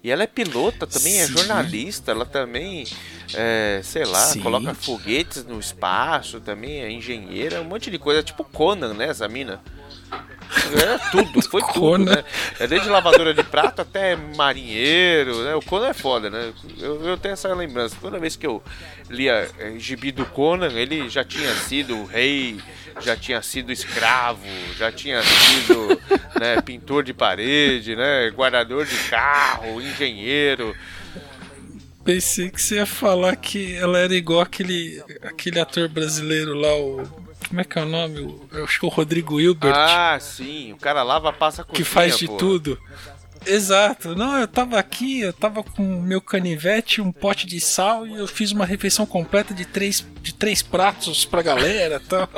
E ela é pilota também, é Sim. jornalista, ela também, é, sei lá, Sim. coloca foguetes no espaço também, é engenheira, um monte de coisa, tipo Conan, né, essa mina? É tudo, foi tudo, Conan. né? É desde lavadora de prato até marinheiro, né? O Conan é foda, né? Eu, eu tenho essa lembrança. Toda vez que eu lia é, gibi do Conan, ele já tinha sido rei, já tinha sido escravo, já tinha sido né, pintor de parede, né? Guardador de carro, engenheiro. Pensei que você ia falar que ela era igual aquele, aquele ator brasileiro lá, o. Como é que é o nome? Eu acho que é o Rodrigo Hilbert. Ah, sim, o cara lava, passa com que faz de tudo. Exato. Não, eu tava aqui, eu tava com meu canivete, um pote de sal e eu fiz uma refeição completa de três, de três pratos pra galera e tal.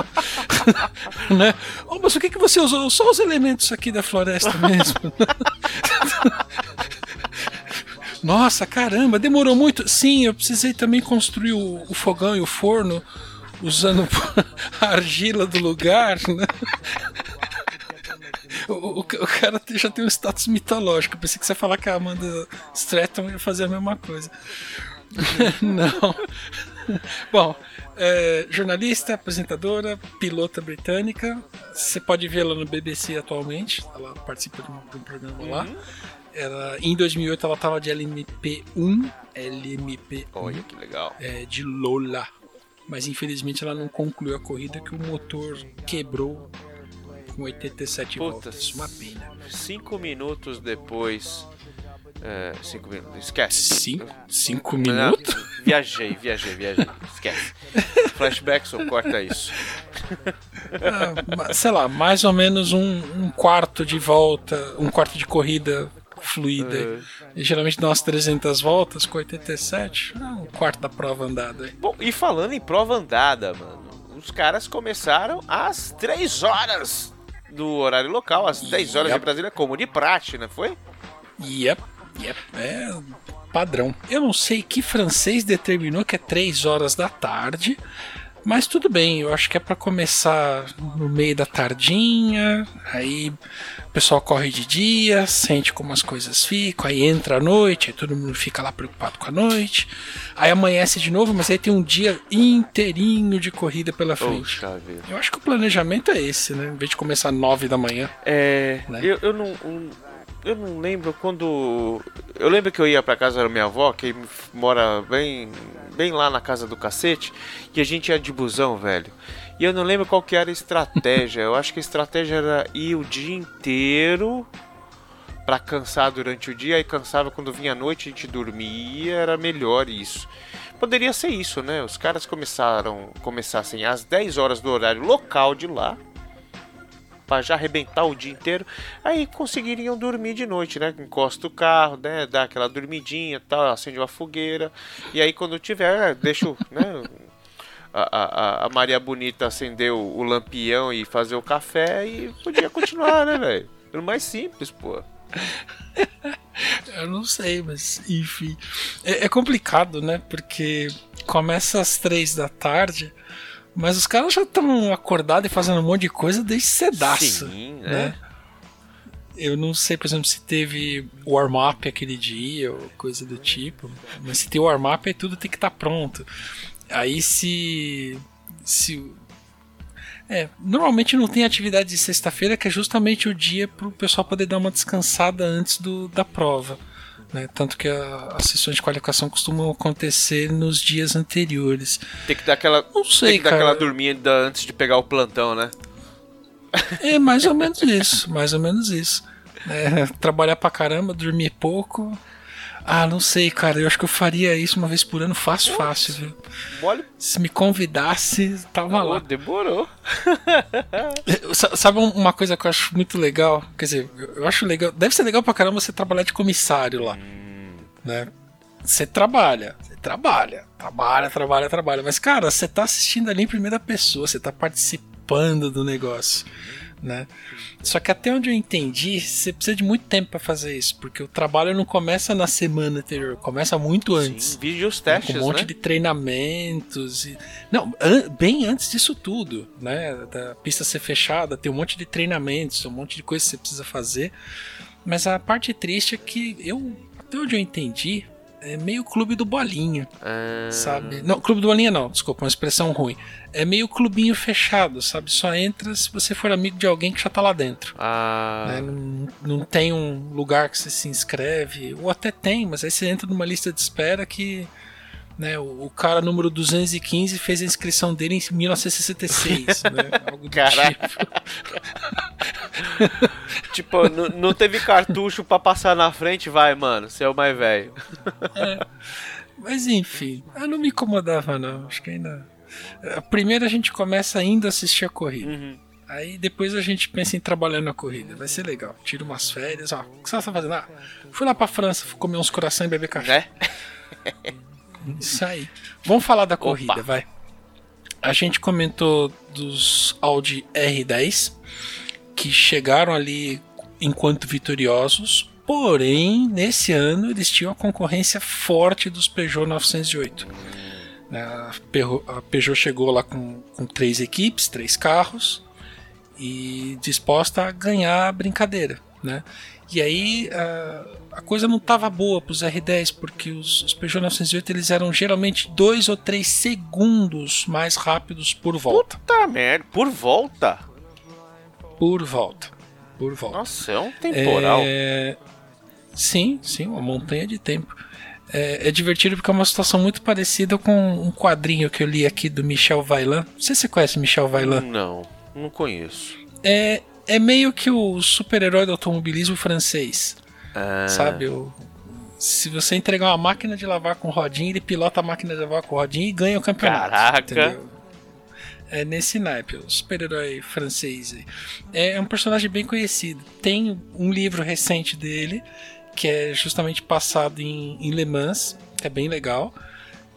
né? Oh, mas o que, que você usou? Só os elementos aqui da floresta mesmo. Nossa, caramba, demorou muito. Sim, eu precisei também construir o, o fogão e o forno usando a argila do lugar, né? O, o- o cara já tem um status mitológico. Eu pensei que você ia falar que a Amanda Stratton ia fazer a mesma coisa. Não. Bom, é, jornalista, apresentadora, pilota britânica. Você pode vê-la no BBC atualmente. Ela participa de um, de um programa lá. Ela, em 2008 ela estava de LMP1. LMP1 Olha que legal. é, de Lola. Mas infelizmente ela não concluiu a corrida que o motor quebrou com 87 Puta, voltas. Uma pena. Cinco minutos depois. É, cinco minutos. Esquece. Cinco, cinco Não, minutos? Viajei, viajei, viajei. Esquece. Flashback, só corta isso. Ah, sei lá, mais ou menos um, um quarto de volta, um quarto de corrida fluida. É. E geralmente dá umas 300 voltas com 87, ah, um quarto da prova andada. aí. Bom, e falando em prova andada, mano, os caras começaram às 3 horas do horário local, às 10 horas Yep. de Brasília, como de praxe, né? Foi? Yep, yep, é padrão. Eu não sei que francês determinou que é 3 horas da tarde, mas tudo bem, eu acho que é pra começar no meio da tardinha, aí o pessoal corre de dia, sente como as coisas ficam, aí entra a noite, aí todo mundo fica lá preocupado com a noite, aí amanhece de novo, mas aí tem um dia inteirinho de corrida pela frente. Poxa. Eu acho que o planejamento é esse, né? Em vez de começar 9 da manhã. É. Né? Eu, eu não. um- Eu não lembro quando. Eu lembro que eu ia pra casa da minha avó, que mora bem, bem lá na casa do cacete, e a gente ia de busão, velho. E eu não lembro qual que era a estratégia. Eu acho que a estratégia era ir o dia inteiro pra cansar durante o dia, aí cansava quando vinha a noite, a gente dormia, era melhor isso. Poderia ser isso, né? Os caras começaram, começassem às 10 horas do horário local de lá, Pra já arrebentar o dia inteiro, aí conseguiriam dormir de noite, né? Encosta o carro, né? Dá aquela dormidinha, tal, acende uma fogueira, e aí quando tiver, deixa né? A, a, a Maria Bonita acender o, o lampião e fazer o café e podia continuar, né, velho? Era o mais simples, pô. Eu não sei, mas enfim. É, é complicado, né? Porque começa às três da tarde, Mas os caras já estão acordados e fazendo um monte de coisa desde cedaço. Sim, né? né? Eu não sei, por exemplo, se teve warm-up aquele dia ou coisa do tipo. Mas se tem warm-up, aí tudo tem que estar pronto. Aí se. se é, normalmente não tem atividade de sexta-feira, que é justamente o dia para o pessoal poder dar uma descansada antes do, da prova. Né? Tanto que a- as sessões de qualificação costumam acontecer nos dias anteriores. Tem que dar aquela, Não sei, tem que dar aquela dormida antes de pegar o plantão, né? É mais ou menos isso, mais ou menos isso. É, trabalhar pra caramba, dormir pouco. Ah, não sei, cara. Eu acho que eu faria isso uma vez por ano, fácil, fácil, viu? Mole, Se me convidasse, tava pô, lá. demorou. Sa- Sabe um- uma coisa que eu acho muito legal? Quer dizer, eu acho legal. Deve ser legal pra caramba você trabalhar de comissário lá. Né? Você trabalha, você trabalha, trabalha, trabalha, trabalha. Mas, cara, você tá assistindo ali em primeira pessoa, você tá participando do negócio. Né? Só que até onde eu entendi, você precisa de muito tempo pra fazer isso, porque o trabalho não começa na semana anterior, começa muito antes. Sim, vídeo os Né, testes, com um monte né? de treinamentos e não an- bem antes disso tudo né da pista ser fechada tem um monte de treinamentos um monte de coisa que você precisa fazer mas a parte triste é que eu até onde eu entendi é meio clube do bolinha Ah, sabe? Não clube do bolinha não desculpa uma expressão ruim. É meio clubinho fechado sabe? Só entra se você for amigo de alguém que já tá lá dentro. Ah, né? não, não tem um lugar que você se inscreve, ou até tem, mas aí você entra numa lista de espera que né, o, o cara número 215 fez a inscrição dele em 1966. né? Algo tipo. Tipo, não teve cartucho pra passar na frente, vai, mano. Você é o mais velho. Mas enfim, eu não me incomodava, não. Acho que ainda. Eh, Primeiro a gente começa ainda a assistir a corrida. Uhum. Aí depois a gente pensa em trabalhar na corrida. Vai ser legal. Tira umas férias. Ó, o que você tá fazendo? Ah, fui lá pra França, fui comer uns coração e beber café. Né? Isso aí. Vamos falar da corrida, Opa. vai. A gente comentou dos Audi R10 que chegaram ali enquanto vitoriosos, porém nesse ano eles tinham a concorrência forte dos Peugeot 908. Né, A Peugeot chegou lá com, com três equipes, três carros e disposta a ganhar a brincadeira, né? E aí a, a coisa não estava boa para os R10 porque os, os Peugeot 908 eles eram geralmente dois ou três segundos mais rápidos por volta, Puta merda. Por volta? por volta, por volta. Nossa, é um temporal. É, Sim, sim, uma montanha de tempo. É, é divertido porque é uma situação muito parecida com um quadrinho que eu li aqui do Michel Vaillant. Não sei se você conhece Michel Vaillant. Não, não conheço. É, é meio que o super-herói do automobilismo francês. Ah, Sabe? O- se você entregar uma máquina de lavar com rodinha, ele pilota a máquina de lavar com rodinha e ganha o campeonato. Caraca. entendeu? É nesse naipe, o super-herói francês. aí. É um personagem bem conhecido. Tem um livro recente dele, que é justamente passado em, em Le Mans, que é bem legal.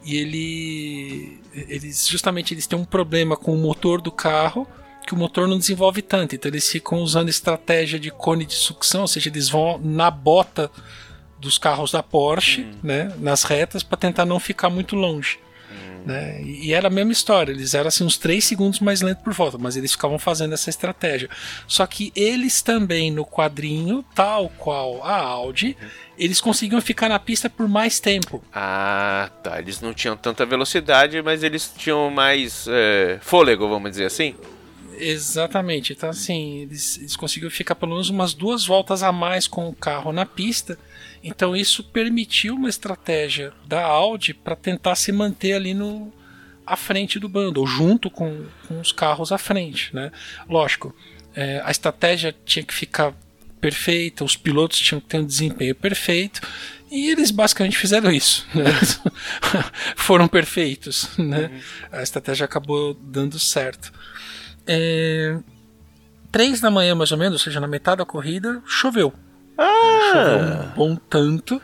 E ele. Eles justamente eles têm um problema com o motor do carro que o motor não desenvolve tanto. Então eles ficam usando estratégia de cone de sucção, ou seja, eles vão na bota dos carros da Porsche, né, nas retas, para tentar não ficar muito longe. Né? E era a mesma história, eles eram assim, uns 3 segundos mais lentos por volta, mas eles ficavam fazendo essa estratégia. Só que eles também no quadrinho, tal qual a Audi, eles conseguiam ficar na pista por mais tempo. Ah, tá. Eles não tinham tanta velocidade, mas eles tinham mais é, fôlego, vamos dizer assim. Exatamente. Então, assim, eles, eles conseguiram ficar pelo menos umas duas voltas a mais com o carro na pista. Então, isso permitiu uma estratégia da Audi para tentar se manter ali no à frente do bando, ou junto com, com os carros à frente. Né? Lógico, é, a estratégia tinha que ficar perfeita, os pilotos tinham que ter um desempenho perfeito. E eles basicamente fizeram isso. Né? Foram perfeitos. Né? A estratégia acabou dando certo. É, três da manhã, mais ou menos, ou seja, na metade da corrida, choveu. Choveu um bom tanto.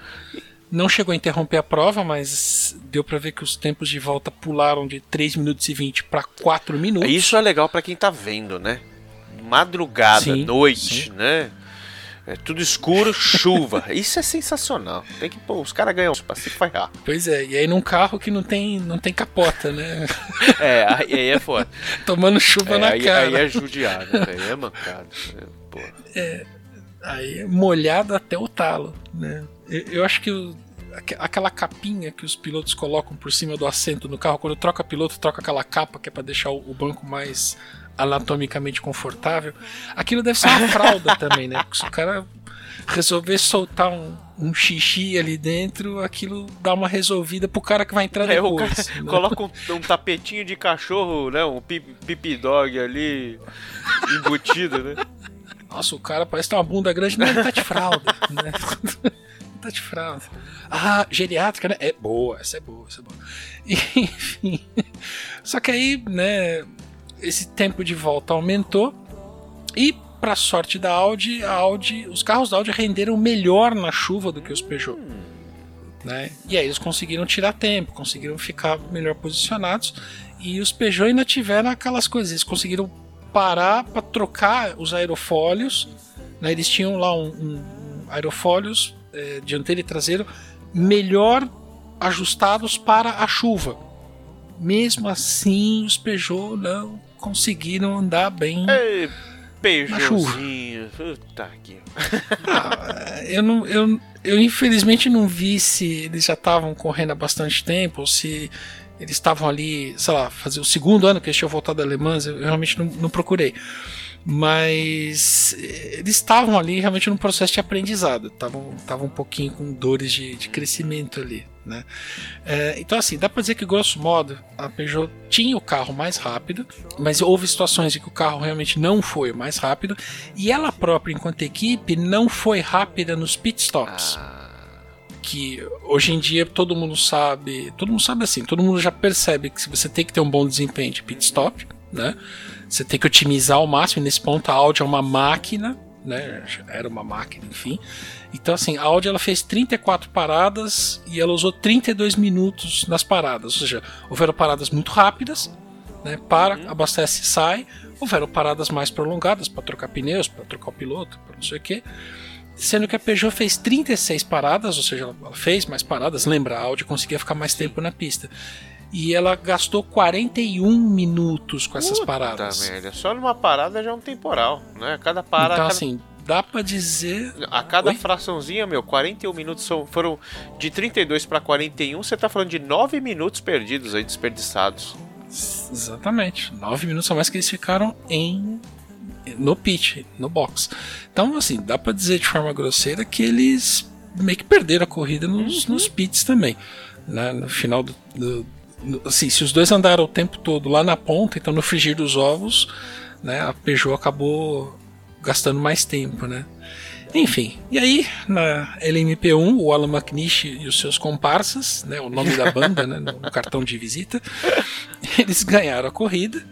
Não chegou a interromper a prova, mas deu pra ver que os tempos de volta pularam de 3 minutos e 20 para 4 minutos. Isso é legal pra quem tá vendo, né? Madrugada, Sim, noite, sim. né? É tudo escuro, chuva. Isso é sensacional. Tem que, pô, os caras ganham pra se ferrar. Pois é, e aí num carro que não tem, não tem capota, né? É, aí, aí é foda. Tomando chuva É, na aí, cara. aí é judiar, né? Aí é mancado. né? Pô. Aí é molhado até o talo, né? Eu, eu acho que o- aque- aquela capinha que os pilotos colocam por cima do assento no carro, quando troca piloto, troca aquela capa que é pra deixar o, o banco mais anatomicamente confortável. Aquilo deve ser uma fralda também, né? Porque se o cara resolver soltar um, um xixi ali dentro, aquilo dá uma resolvida pro cara que vai entrar É, depois. né? coloca um, um tapetinho de cachorro, né? Um pi- pipi dog ali embutido, né? Nossa, o cara parece ter uma bunda grande, não, ele tá de fralda, né? tá de fralda. Ah, geriátrica, né? É boa, essa é boa, essa é boa. Enfim. Só que aí, né, esse tempo de volta aumentou e para sorte da Audi, Audi, os carros da Audi renderam melhor na chuva do que os Peugeot. Né? E aí eles conseguiram tirar tempo, conseguiram ficar melhor posicionados e os Peugeot ainda tiveram aquelas coisas, eles conseguiram parar para trocar os aerofólios, né? Eles tinham lá um, um aerofólios eh, dianteiro e traseiro melhor ajustados para a chuva. Mesmo assim, os Peugeot não conseguiram andar bem. Ei. Peugeotzinho. Puta que. Ah, eu, não, eu, eu infelizmente não vi se eles já estavam correndo há bastante tempo ou se eles estavam ali, sei lá, fazer o segundo ano que eles tinham voltado da Alemanha, eu realmente não, não procurei. Mas eh, eles estavam ali realmente num processo de aprendizado, estavam um pouquinho com dores de, de crescimento ali. Né? É, então, assim, dá pra dizer que, grosso modo, a Peugeot tinha o carro mais rápido, mas houve situações em que o carro realmente não foi o mais rápido, e ela própria, enquanto equipe, não foi rápida nos pitstops. Que hoje em dia todo mundo sabe, todo mundo sabe assim, todo mundo já percebe que se você tem que ter um bom desempenho de pit stop, né? Você tem que otimizar ao máximo, e nesse ponto a Audi é uma máquina, né? Era uma máquina, enfim. Então, assim, a Audi ela fez 34 paradas e ela usou 32 minutos nas paradas. Ou seja, houveram paradas muito rápidas, né? Para, abastece e sai. Houveram paradas mais prolongadas para trocar pneus, para trocar o piloto, para não sei o quê. Sendo que a Peugeot fez 36 paradas, ou seja, ela fez mais paradas. Lembra, a Audi conseguia ficar mais tempo na pista. E ela gastou 41 minutos com essas Puta paradas. merda. Só numa parada já é um temporal, né? Cada parada. então, cada... assim, dá pra dizer. A cada Oi? fraçãozinha, meu, 41 minutos são, foram de 32 pra 41, você tá falando de 9 minutos perdidos aí, desperdiçados. Exatamente. 9 minutos a mais que eles ficaram em. No pit, no box. Então, assim, dá pra dizer de forma grosseira que eles meio que perderam a corrida nos, nos pits também. Né? No final do, do- assim, se os dois andaram o tempo todo lá na ponta, então no frigir dos ovos, né, a Peugeot acabou gastando mais tempo, né? Enfim, e aí na LMP1, o Alan McNish e os seus comparsas, né, o nome da banda né, no cartão de visita, eles ganharam a corrida.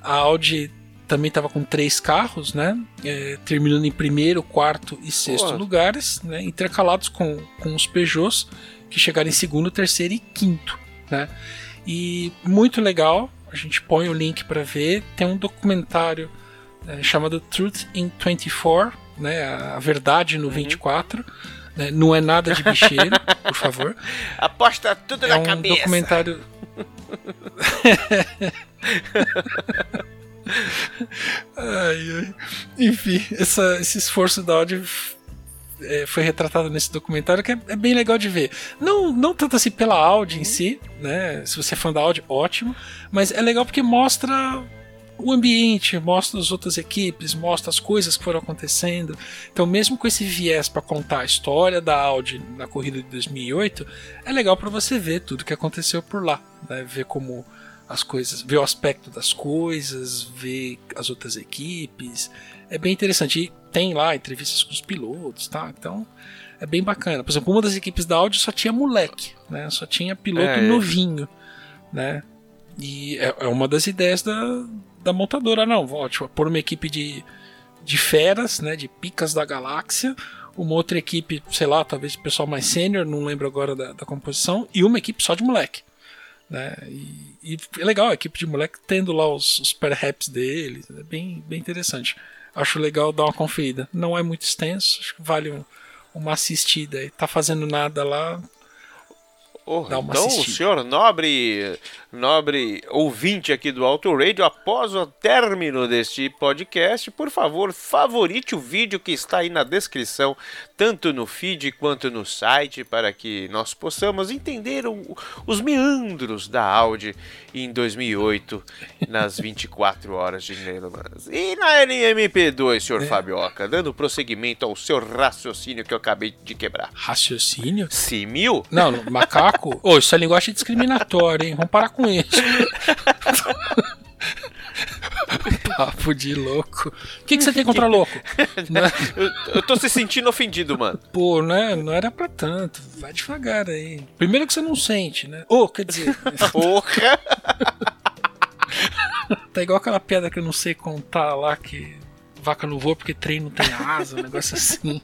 A Audi também estava com três carros, né, é, terminando em primeiro, quarto e sexto Pô. lugares, né, intercalados com, com os Peugeots, que chegaram em segundo, terceiro e quinto. Né. E muito legal, a gente põe o link para ver. Tem um documentário é, chamado Truth in 24, né, a verdade no 24. né, não é nada de bicheiro, por favor. Aposta tudo É na um cabeça. documentário. ai, ai. Enfim, essa- esse esforço da Audi é, foi retratado nesse documentário que é, é bem legal de ver. Não, não tanto assim pela Audi em si, né? Se você é fã da Audi, ótimo. Mas é legal porque mostra o ambiente, mostra as outras equipes, mostra as coisas que foram acontecendo. Então, mesmo com esse viés para contar a história da Audi na corrida de 2008, é legal para você ver tudo que aconteceu por lá, né? ver como as coisas, ver o aspecto das coisas, ver as outras equipes. É bem interessante. E tem lá entrevistas com os pilotos, tá? Então, é bem bacana. Por exemplo, uma das equipes da Audi só tinha moleque, né? Só tinha piloto É. novinho, né? E é, é uma das ideias da, da montadora, não. Vou tipo, pôr uma equipe de, de feras, né? De picas da galáxia. Uma outra equipe, sei lá, talvez de pessoal mais sênior, não lembro agora da, da composição. E uma equipe só de moleque. Né? E, e é legal a equipe de moleque tendo lá os, os perhaps deles. É bem, bem interessante. Acho legal dar uma conferida. Não é muito extenso, acho que vale um- uma assistida. aí. Tá fazendo nada lá, Oh, Dá uma então, o assistida. senhor nobre, nobre ouvinte aqui do Auto Radio, após o término deste podcast, por favor, favorite o vídeo que está aí na descrição, tanto no feed quanto no site, para que nós possamos entender o- os meandros da Audi em 2008, nas 24 horas de Neyland. E na LMP2, senhor Fabioca, dando prosseguimento ao seu raciocínio que eu acabei de quebrar. raciocínio. Simil? Não, macaco. Ô, isso é linguagem discriminatória, hein? Vamos parar com isso. Papo de louco. O que, que você tem contra louco? Né? Eu, eu tô se sentindo ofendido, mano. Pô, né? Não era pra tanto. Vai devagar aí. Primeiro que você não sente, né? Ô, quer dizer, Porra! tá igual aquela piada que eu não sei contar lá que vaca não voa porque trem não tem asa, um negócio assim.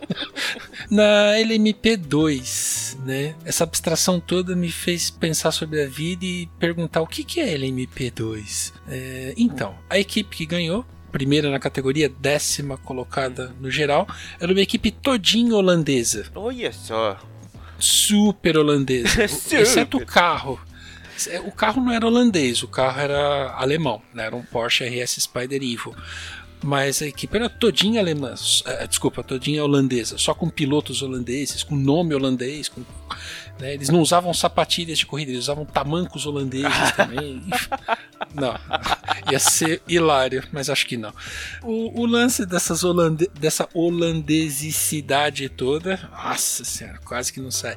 Na LMP2, né? Essa abstração toda me fez pensar sobre a vida e perguntar o que, que é LMP2. É, então, a equipe que ganhou, primeira na categoria, décima colocada no geral, era uma equipe todinha holandesa. Olha só. super holandesa, Super. exceto o carro. O carro não era holandês, o carro era alemão, né? era um Porsche RS Spider Evo. Mas a equipe era todinha alemã, eh, desculpa, todinha holandesa, só com pilotos holandeses, com nome holandês. com- né? Eles não usavam sapatilhas de corrida, eles usavam tamancos holandeses também. Não, ia ser hilário, mas acho que não. O, o lance dessas holande dessa holandesicidade toda, nossa senhora, quase que não sai.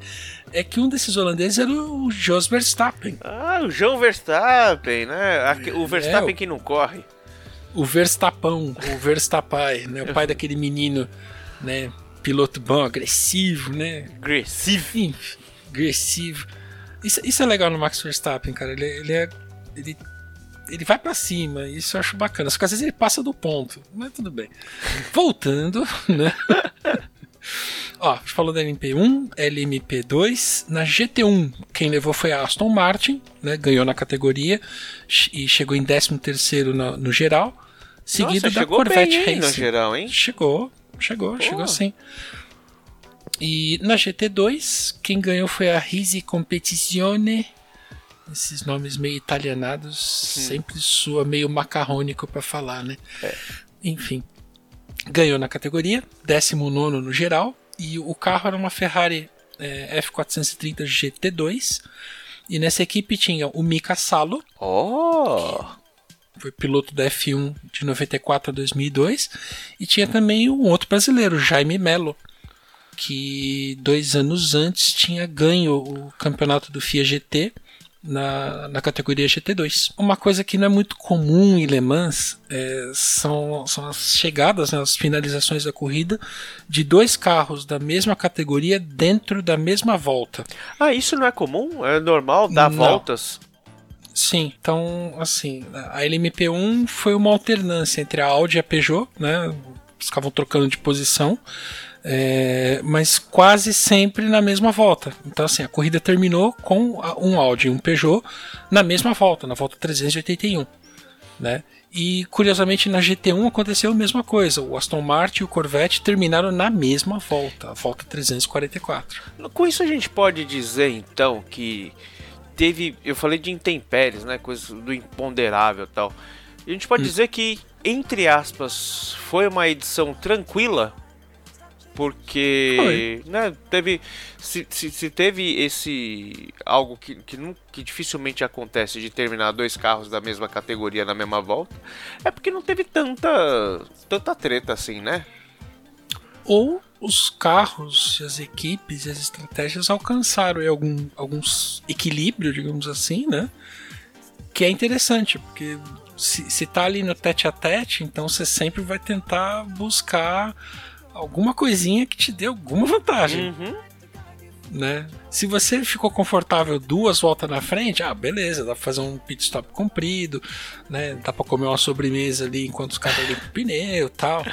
É que um desses holandeses era o Jos Verstappen. Ah, o João Verstappen, né? O Verstappen o- que não corre. O Verstappão, o Verstappai, né? O pai daquele menino, né? Piloto bom, agressivo, né? Agressivo. Agressivo. Isso, isso é legal no Max Verstappen, cara. Ele, ele é. Ele, ele vai pra cima, isso eu acho bacana. Só que às vezes ele passa do ponto, mas tudo bem. Voltando, né? Ó, falou da LMP1, LMP2. Na GT1, quem levou foi a Aston Martin, né? Ganhou na categoria e chegou em 13 no, no geral. Seguido Nossa, da Corvette bem, Racing. geral, hein? Chegou, chegou, chegou sim. E na GT2, quem ganhou foi a Risi Competizione. Esses nomes meio italianados sempre soa meio macarrônico pra falar, né? Enfim. Ganhou na categoria, 19 no geral. E o carro era uma Ferrari eh, F430 GT2. E nessa equipe tinha o Mika Salo, Oh! Foi piloto da F1 de 94 a 2002 e tinha também um outro brasileiro, Jaime Melo, que dois anos antes tinha ganho o campeonato do FIA GT na, na categoria GT2. Uma coisa que não é muito comum em Le Mans é, são, são as chegadas, né, as finalizações da corrida de dois carros da mesma categoria dentro da mesma volta. Ah, isso não é comum? É normal dar Não. voltas? Sim, então, assim, a LMP1 foi uma alternância entre a Audi e a Peugeot, né? Eles ficavam trocando de posição, é, mas quase sempre na mesma volta. Então, assim, a corrida terminou com um Audi e um Peugeot na mesma volta, na volta 381, né? E curiosamente na GT1 aconteceu a mesma coisa. O Aston Martin e o Corvette terminaram na mesma volta, a volta 344. Com isso a gente pode dizer então que teve, eu falei de intempéries, né, coisa do imponderável e tal. A gente pode dizer que entre aspas foi uma edição tranquila porque, né, teve se, se, se teve esse algo que, que, não, que dificilmente acontece de terminar dois carros da mesma categoria na mesma volta, é porque não teve tanta tanta treta assim, né? Ou os carros, as equipes e as estratégias alcançaram algum alguns equilíbrio, digamos assim, né? Que é interessante, porque se, se tá ali no tete a tete, então você sempre vai tentar buscar alguma coisinha que te dê alguma vantagem, Uhum. né? Se você ficou confortável duas voltas na frente, ah, beleza, dá pra fazer um pit stop comprido, né? Dá pra comer uma sobremesa ali enquanto os caras limpam o pneu e tal,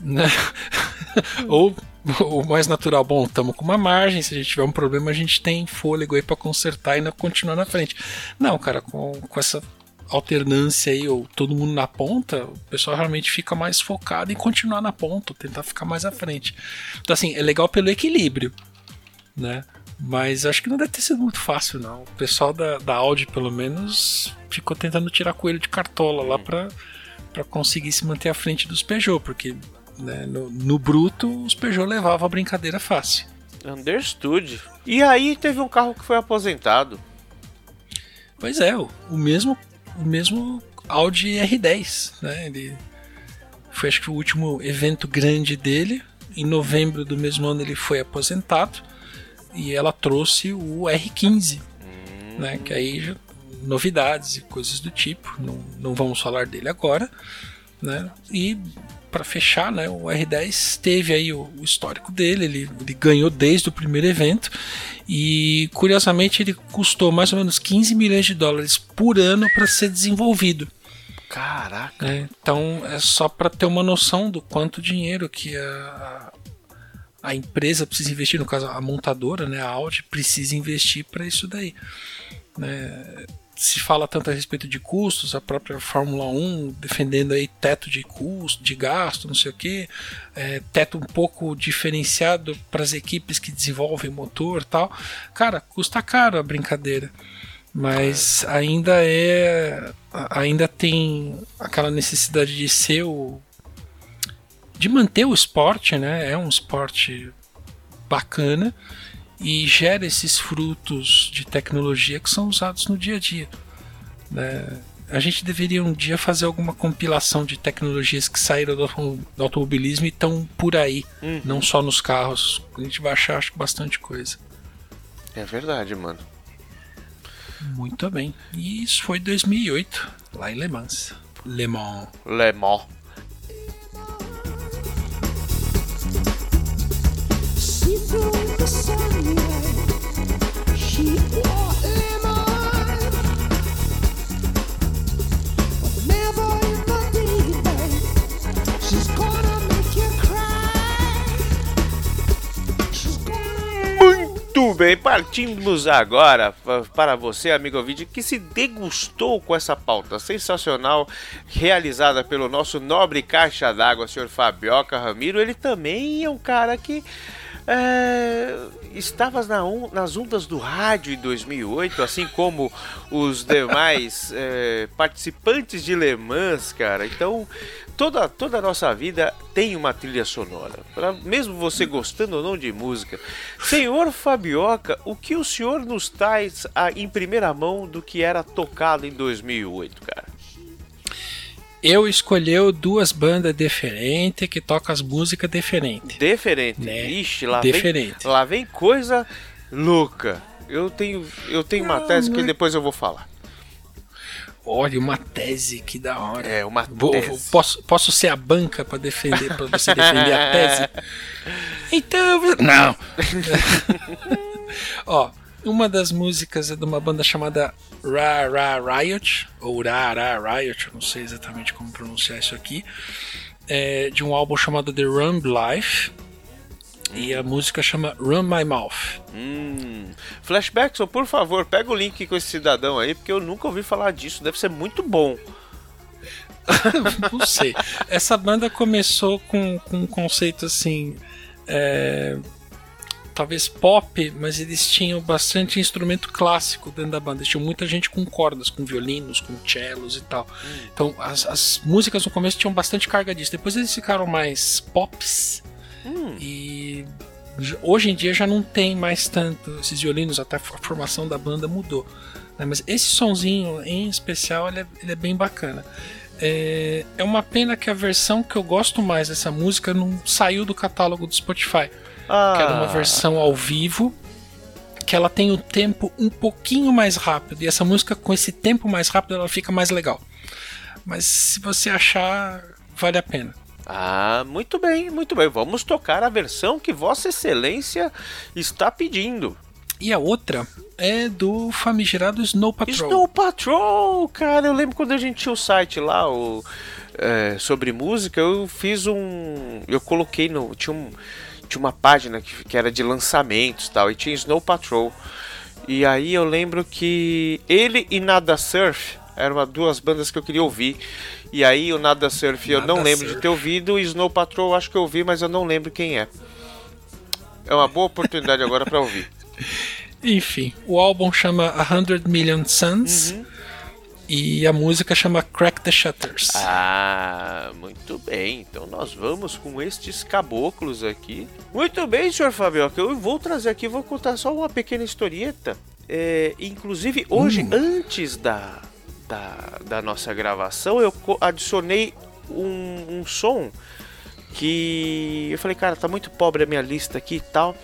né? Ou o mais natural, bom, estamos com uma margem, se a gente tiver um problema, a gente tem fôlego aí pra consertar e continuar na frente. Não, cara, com, com essa alternância aí, ou todo mundo na ponta, o pessoal realmente fica mais focado em continuar na ponta, tentar ficar mais à frente. Então, assim, é legal pelo equilíbrio, né? Mas acho que não deve ter sido muito fácil, não. O pessoal da, da Audi, pelo menos, ficou tentando tirar coelho de cartola lá pra conseguir se manter à frente dos Peugeot, porque né, no, no bruto os Peugeot levavam a brincadeira fácil. Understood. E aí teve um carro que foi aposentado. Pois é, o, o mesmo o mesmo Audi R10, né? Ele foi acho que o último evento grande dele. Em novembro do mesmo ano ele foi aposentado e ela trouxe o R15, né? Que aí novidades e coisas do tipo. Não, não vamos falar dele agora, né? E para fechar, né? O R10 teve aí o, o histórico dele. Ele, ele ganhou desde o primeiro evento e curiosamente ele custou mais ou menos 15 milhões de dólares por ano para ser desenvolvido. Caraca. né? Então é só para ter uma noção do quanto dinheiro que a, a empresa precisa investir, no caso a montadora, né, a Audi, precisa investir para isso daí. né? Se fala tanto a respeito de custos, a própria Fórmula 1 defendendo aí teto de custo, de gasto, não sei o que, teto um pouco diferenciado para as equipes que desenvolvem motor tal. Cara, custa caro a brincadeira mas ainda é ainda tem aquela necessidade de ser o de manter o esporte, né? É um esporte bacana e gera esses frutos de tecnologia que são usados no dia a dia. né? A gente deveria um dia fazer alguma compilação de tecnologias que saíram do, auto- do automobilismo e estão por aí, não só nos carros. A gente vai achar acho, que bastante coisa. É verdade, mano. Muito bem. E isso foi 2008, lá em Le Mans. Le Mans. Le Mans. She threw Muito bem, partimos agora pa- para você, amigo ouvinte, que se degustou com essa pauta sensacional realizada pelo nosso nobre caixa d'água, senhor Fabioca Ramiro. Ele também é um cara que é, estava na on- nas ondas do rádio em 2008, assim como os demais é, participantes de Le Mans, cara. Então, toda, toda a nossa vida tem uma trilha sonora. Pra, mesmo você gostando ou não de música. Senhor Fabioca, o que o senhor nos traz ah, em primeira mão do que era tocado em 2008, cara? Eu escolheu duas bandas diferentes que tocam as músicas diferentes. Diferente. Né? Ixi, lá vem, Diferente. lá vem coisa louca. Eu tenho, eu tenho uma tese que depois eu vou falar. Olha, uma tese que da hora. É, uma Vou- tese. vou- posso, posso ser a banca para defender, para você defender a tese? Então, não. Ó, uma das músicas é de uma banda chamada Ra Ra Riot ou Ra Ra Riot, não sei exatamente como pronunciar isso aqui. É de um álbum chamado The Rum Life. E a música chama Run My Mouth. Hum. Flashbackson, por favor, pega o link com esse cidadão aí, porque eu nunca ouvi falar disso. Deve ser muito bom. Não sei. Essa banda começou com, com um conceito assim. é, talvez pop, mas eles tinham bastante instrumento clássico dentro da banda. Eles tinham muita gente com cordas, com violinos, com cellos e tal. Então as, as músicas no começo tinham bastante carga disso. Depois eles ficaram mais pops. E j- hoje em dia já não tem mais tanto esses violinos, até a formação da banda mudou. né? Mas esse sonzinho em especial ele é, ele é bem bacana. É, é uma pena que a versão que eu gosto mais dessa música não saiu do catálogo do Spotify. Ah, Que era uma versão ao vivo, que ela tem o tempo um pouquinho mais rápido. E essa música, com esse tempo mais rápido, ela fica mais legal. Mas se você achar, vale a pena. Ah, muito bem, muito bem. Vamos tocar a versão que Vossa Excelência está pedindo. E a outra é do famigerado Snow Patrol. Snow Patrol, cara, eu lembro quando a gente tinha o site lá, o, é, sobre música, eu fiz um. Eu coloquei no. Tinha, um, tinha uma página que, que era de lançamentos e tal, e tinha Snow Patrol. E aí eu lembro que ele e Nada Surf Eram duas bandas que eu queria ouvir. E aí o Nada Surf eu não Nada lembro de Surf. ter ouvido, e Snow Patrol eu acho que eu ouvi, mas eu não lembro quem é. É uma boa oportunidade agora pra ouvir. Enfim, o álbum chama A Hundred Million Suns Uhum. E a música chama Crack the Shutters. Ah, muito bem. Então nós vamos com estes caboclos aqui. Muito bem, senhor Fabioca. Eu vou trazer aqui, vou contar só uma pequena historieta. É, inclusive, hoje, antes da, da, da nossa gravação, eu adicionei um, um som que eu falei, cara, tá muito pobre a minha lista aqui e tal.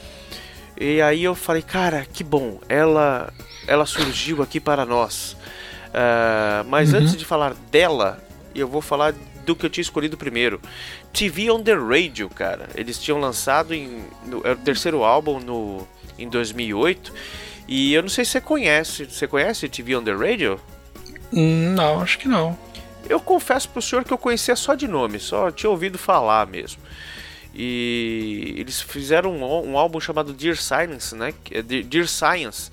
E aí eu falei, cara, que bom, ela, ela surgiu aqui para nós. Ah, mas antes de falar dela, eu vou falar do que eu tinha escolhido primeiro. TV on the Radio, cara. Eles tinham lançado em, no, era o terceiro álbum no, em 2008. E eu não sei se você conhece. Você conhece TV on the Radio? Não, acho que não. Eu confesso pro senhor que eu conhecia só de nome, só tinha ouvido falar mesmo. E eles fizeram um, um álbum chamado Dear Science, né? é De- Dear Science,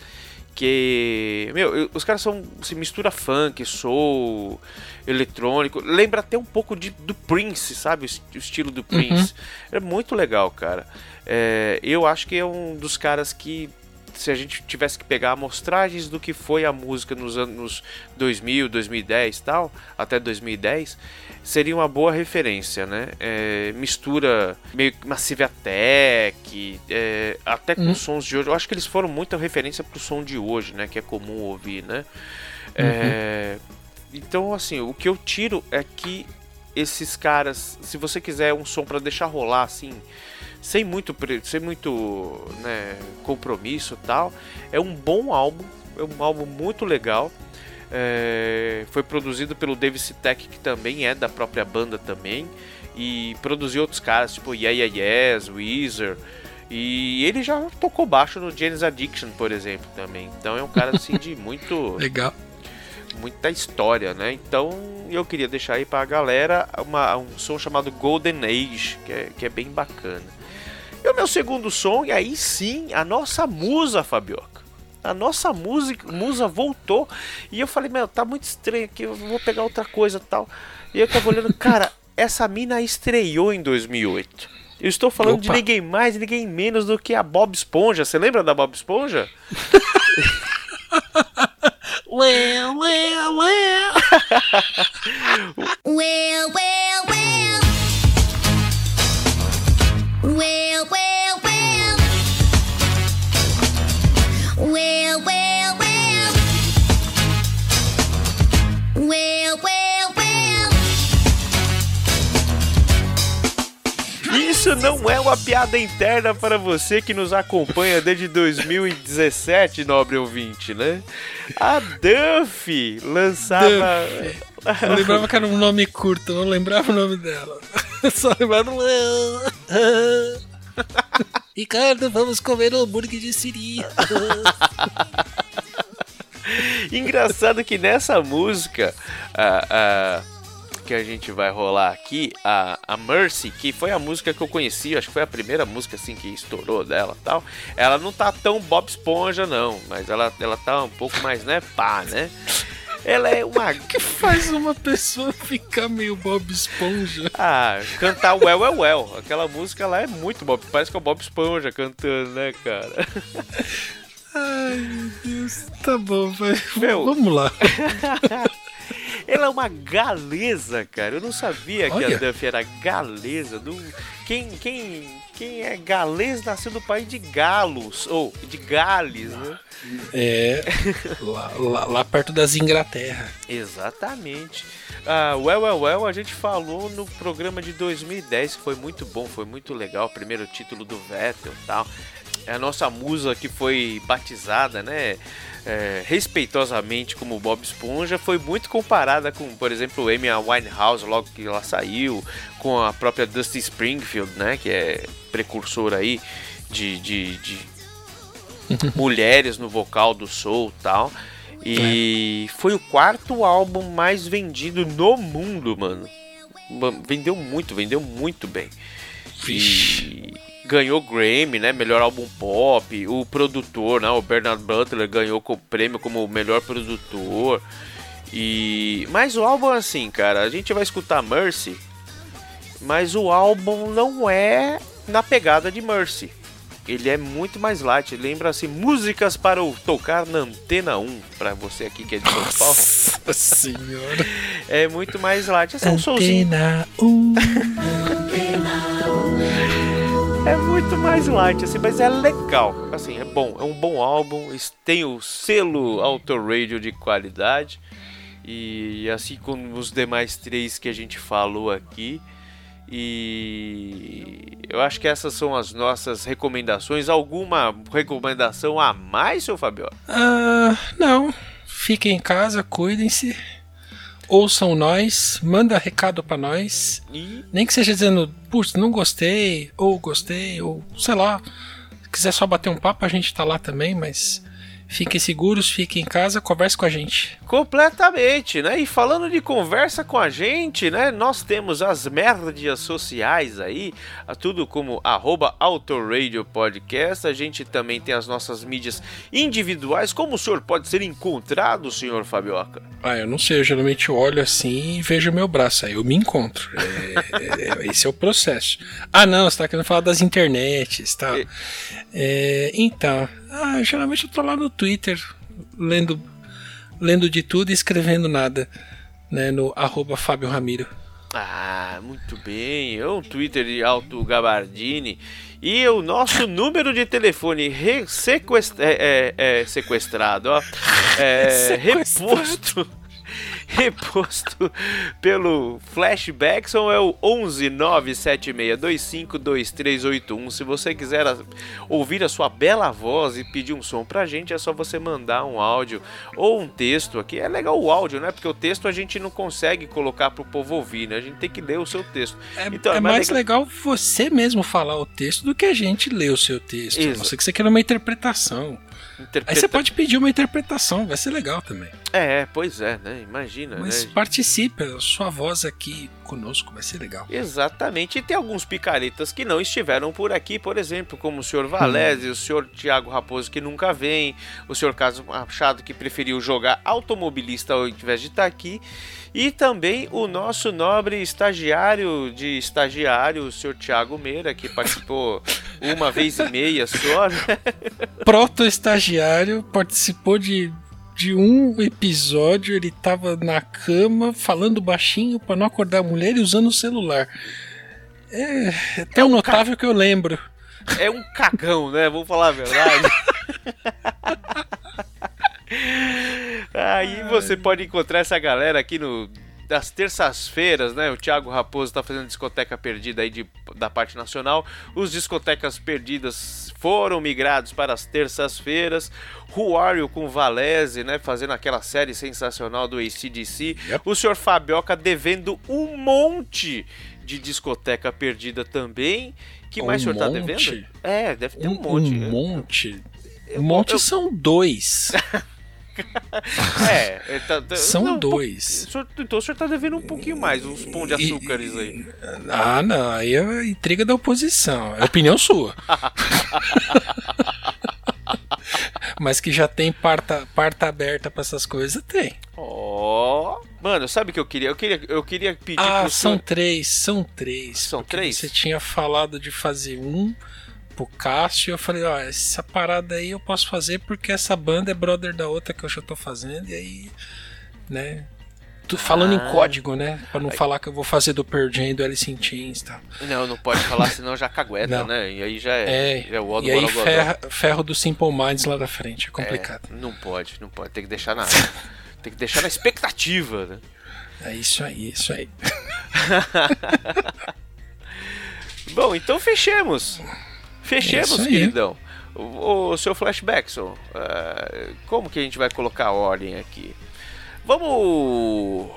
que meu, eu- os caras são se mistura funk, soul, eletrônico, lembra até um pouco de, do Prince, sabe? O, es- o estilo do Prince. É muito legal, cara. É, eu acho que é um dos caras que se a gente tivesse que pegar amostragens do que foi a música nos anos 2000, 2010 e tal, até 2010, seria uma boa referência, né? É, mistura meio que Massive Attack, é, até com sons de hoje. Eu acho que eles foram muita referência pro som de hoje, né? Que é comum ouvir, né? É, então, assim, o que eu tiro é que esses caras, se você quiser um som pra deixar rolar, assim, sem muito, sem muito né, compromisso e tal. É um bom álbum, é um álbum muito legal. É, foi produzido pelo Dave Sitek, que também é da própria banda também. E produziu outros caras, tipo Yeah Yeah Yes, Weezer. E ele já tocou baixo no Janis Addiction, por exemplo, também. Então é um cara assim de muito Legal. muita história, né? Então eu queria deixar aí pra galera uma- um som chamado Golden Age, que é, que é bem bacana. E o meu segundo som, e aí sim, a nossa musa, Fabioca. A nossa música, musa voltou. E eu falei, meu, tá muito estranho aqui, eu vou pegar outra coisa e tal. E eu tava olhando, cara, essa mina estreou em 2008. Eu estou falando de Opa. ninguém mais, ninguém menos do que a Bob Esponja. Você lembra da Bob Esponja? Well, well, well. Well, well, well. Well, well, well. Well, well, well. Well, well, well. Isso não é uma piada interna para você que nos acompanha desde 2017, nobre ouvinte, né? A Duffy lançava. Eu lembrava que era um nome curto, eu não lembrava o nome dela. Só lembrava. Ricardo, vamos comer um hambúrguer de siri. Engraçado que nessa música a, a- que a gente vai rolar aqui, a, a Mercy, que foi a música que eu conheci, acho que foi a primeira música assim que estourou dela e tal. Ela não tá tão Bob Esponja, não, mas ela, ela tá um pouco mais, né, pá, né? Ela é uma. que faz uma pessoa ficar meio Bob Esponja? Ah, cantar Well Well Well. Aquela música lá é muito Bob. Parece que é o Bob Esponja cantando, né, cara? Ai, meu Deus. Tá bom, vai. Meu. Vamos lá. Ela é uma galesa, cara. Eu não sabia que Olha. a Duffy era galesa. Do... Quem, quem, quem é galês nasceu no país de Galos, ou de Gales, né? É. Lá, lá- lá perto das Inglaterra. Exatamente. Ah, well, well, well, a gente falou no programa de 2010, que foi muito bom, foi muito legal. Primeiro título do Vettel e tal. É a nossa musa que foi batizada, né? é, respeitosamente como Bob Esponja, foi muito comparada com, por exemplo, Amy Winehouse, logo que ela saiu, com a própria Dusty Springfield, né? Que é precursor aí de, de, de mulheres no vocal do soul e tal. E foi o quarto álbum mais vendido no mundo, mano. Ma- Vendeu muito, vendeu muito bem. E ganhou Grammy, né? Melhor álbum pop. O produtor, né? O Bernard Butler ganhou o prêmio como melhor produtor. E mas o álbum assim, cara, a gente vai escutar Mercy, mas o álbum não é na pegada de Mercy. Ele é muito mais light, lembra assim músicas para o tocar na antena 1, para você aqui que é de São Paulo. Nossa senhora. É muito mais light, é só um solzinho. Antena 1. É muito mais light, assim, mas é legal. Assim, é bom, é um bom álbum. Tem o selo Auto Radio de qualidade. E assim como os demais três que a gente falou aqui. E eu acho que essas são as nossas recomendações. Alguma recomendação a mais, seu Fabio? Ah, não. Fiquem em casa, cuidem-se. Ouçam nós, manda recado pra nós. E Nem que seja dizendo, putz, não gostei, ou gostei, ou sei lá. Se quiser só bater um papo, a gente tá lá também, mas fiquem seguros, fiquem em casa, converse com a gente. Completamente, né? E falando de conversa com a gente, né? Nós temos as merdas sociais aí, tudo como arroba Autoradio Podcast. A gente também tem as nossas mídias individuais. Como o senhor pode ser encontrado, senhor Fabioca? Ah, eu não sei, eu geralmente olho assim e vejo o meu braço, aí eu me encontro. É, é, esse é o processo. Ah, não, você tá querendo falar das internets, tá? É, então, ah, geralmente eu tô lá no Twitter, lendo, lendo de tudo e escrevendo nada, né, no arroba Fábio Ramiro. Ah, muito bem. É um Twitter de Alto Gabardini. E o nosso número de telefone re- sequest- é, é- é sequestrado, ó. É, reposto. Reposto pelo Flashbackson é o 11 97625 2381. Se você quiser ouvir a sua bela voz e pedir um som pra gente, é só você mandar um áudio ou um texto aqui. É legal o áudio, né? Porque o texto a gente não consegue colocar pro povo ouvir, né? A gente tem que ler o seu texto. É, Então, é é mais mais legal você mesmo falar o texto do que a gente ler o seu texto. A não ser que você queira uma interpretação. Aí Interpreta- você pode pedir uma interpretação, vai ser legal também. É, pois é, né? Imagina, Mas né? participe, a sua voz aqui conosco vai ser legal. Exatamente, e tem alguns picaretas que não estiveram por aqui, por exemplo, como o senhor Valese, o senhor Tiago Raposo que nunca vem, o senhor Caso Machado que preferiu jogar automobilista ao invés de estar aqui, e também o nosso nobre estagiário de estagiário, o senhor Tiago Meira, que participou uma vez e meia só, né? Proto-estagiário participou de, de um episódio, ele tava na cama falando baixinho pra não acordar a mulher e usando o celular. É, é tão notável que eu lembro. É um cagão, né? Vamos falar a verdade. Aí você pode encontrar essa galera aqui no das terças-feiras, né? O Thiago Raposo tá fazendo discoteca perdida aí de, da parte nacional. Os discotecas perdidas foram migrados para as terças-feiras. Ruário com Valese, né? Fazendo aquela série sensacional do ACDC. O senhor Fabioca devendo um monte de discoteca perdida também. Que mais Um o senhor tá monte? devendo? É, deve ter um, Um, monte. um monte. Um monte são dois. É, é, tá- tá- São não, um pouco- dois. senhor- então o senhor tá devendo um pouquinho mais, uns pão de açúcares aí. Ah, não, aí é a intriga da oposição. É opinião sua. Mas que já tem parta, parta aberta pra essas coisas, tem. Ó. Mano, sabe o que eu queria? Eu queria, eu queria pedir Ah, são senhor. três, são três. São três? Você tinha falado de fazer um pro Cássio. Eu falei, ó, essa parada aí eu posso fazer porque essa banda é brother da outra que eu já tô fazendo. E aí, né? Tô falando Ah. em código, né? Pra não falar que eu vou fazer do Pearl Jam, do Alice in Chains e tal. Não, não pode falar, senão já cagueta, né? E aí já é, É, já é o e aí ferra, ferro do Simple Minds lá da frente. É complicado. É, não pode, não pode. Tem que deixar na. tem que deixar na expectativa, né? É, isso aí, é isso aí. Bom, então fechemos. Fechemos, É queridão. O, o seu flashbackson, eh, como que a gente vai colocar a ordem aqui? Vamos.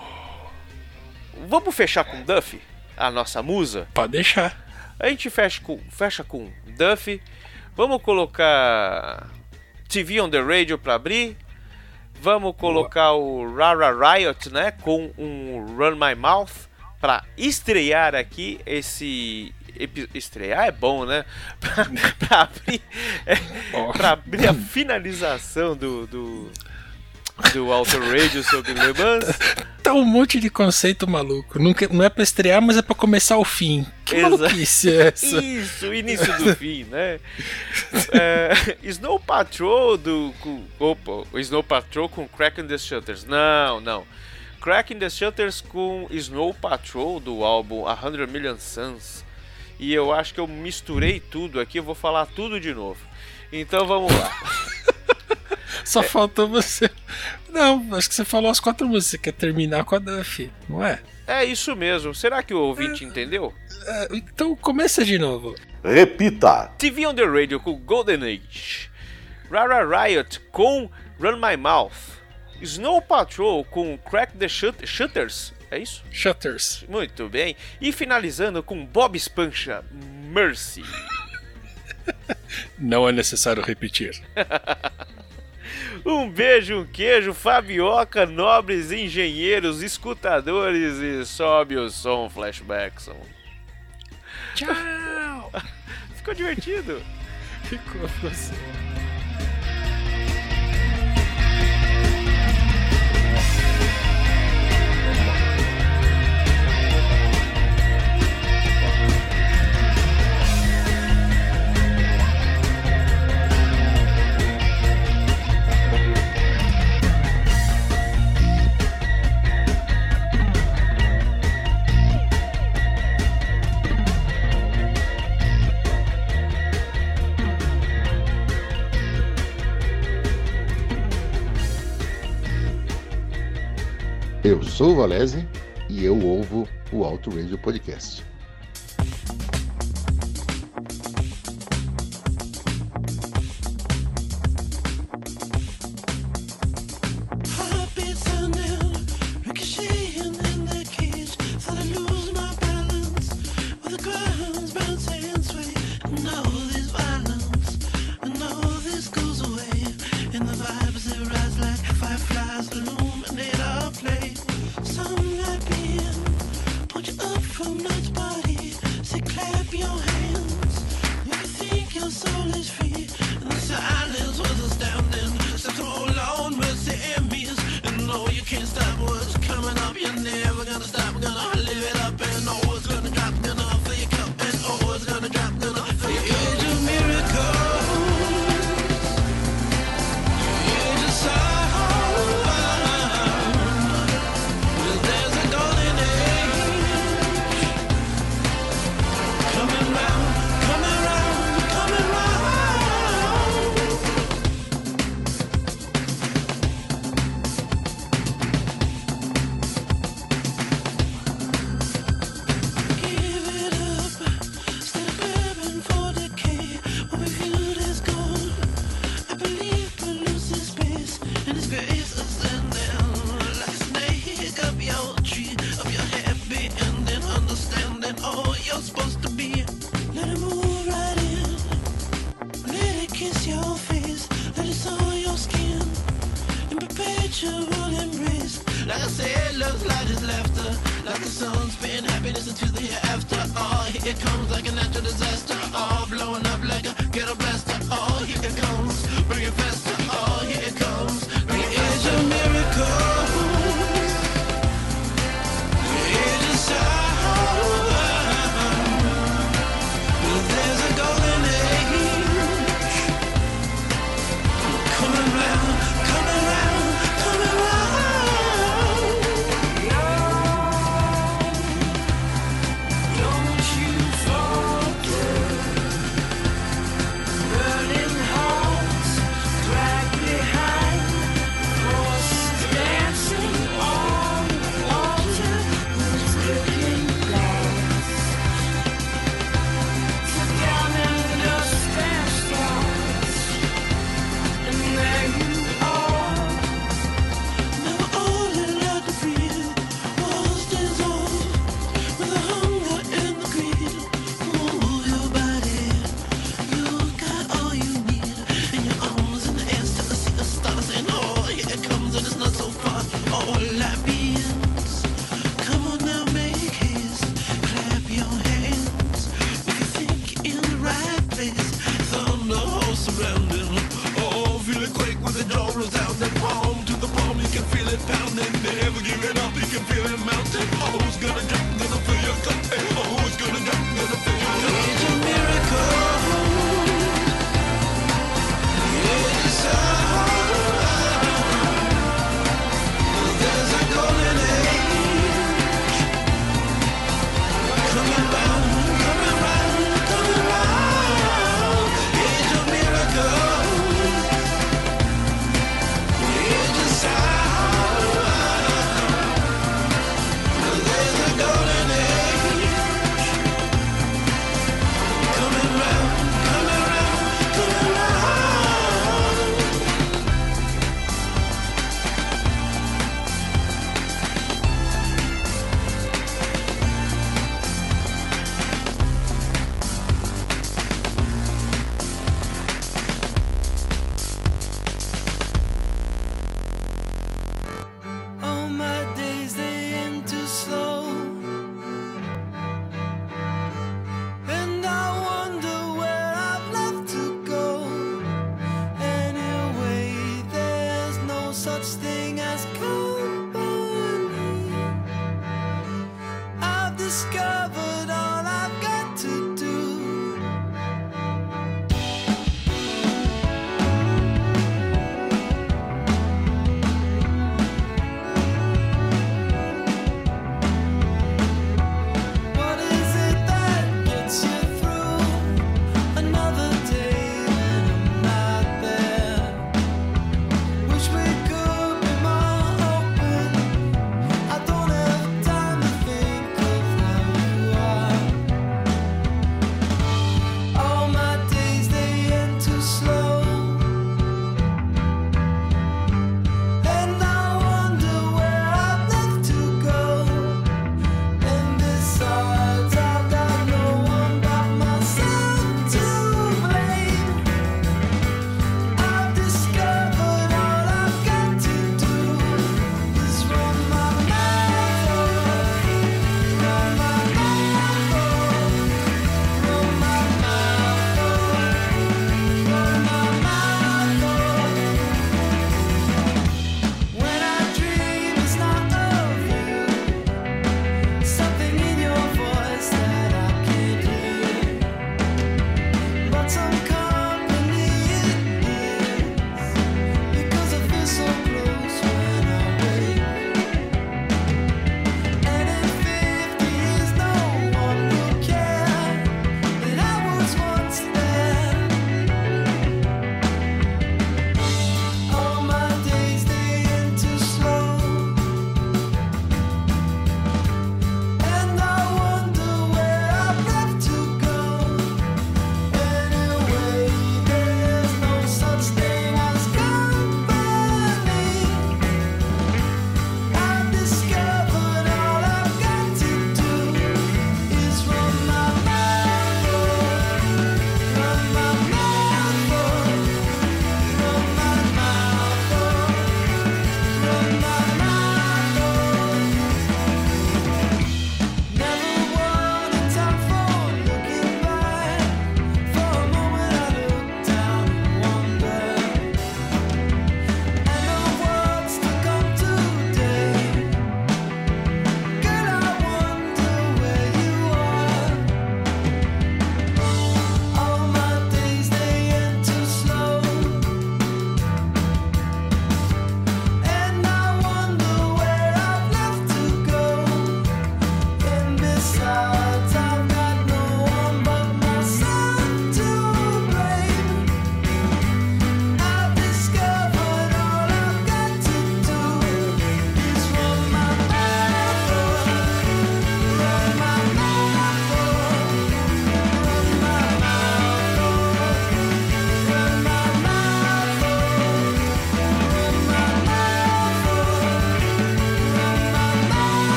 Vamos fechar com Duffy, a nossa musa? Pode deixar. A gente fecha com, fecha com Duffy. Vamos colocar TV on the Radio para abrir. Vamos colocar o Rara Riot, né, com um Run My Mouth para estrear aqui esse estrear é bom, né? Pra, pra abrir, é, pra abrir a finalização do, do do Auto Radio sobre Le Mans. Tá um monte de conceito maluco. Não, que- não é pra estrear, mas é pra começar o fim. Que Exa- maluquice é essa? Isso, início do fim, né? É, Snow Patrol do. Com, opa, Snow Patrol com Cracking the Shutters. Não, não. Cracking the Shutters com Snow Patrol do álbum A Hundred Million Suns. E eu acho que eu misturei tudo aqui, eu vou falar tudo de novo. Então vamos lá. Só faltou você. Não, acho que você falou as quatro músicas. Você quer terminar com a Duff, não é? É isso mesmo. Será que o ouvinte entendeu? É, Então começa de novo. Repita. TV on the Radio com Golden Age. Rara Riot com Run My Mouth. Snow Patrol com Crack the Shut- Shutters. É isso? Shutters. Muito bem. E finalizando com Bob Espancha, Mercy. Não é necessário repetir. Um beijo, um queijo, Fabioca, nobres engenheiros, escutadores e sobe o som, Flashbackson. Tchau! Ficou divertido? Ficou assim. Eu sou o Valese e eu ouvo o Auto Radio Podcast. And the silence was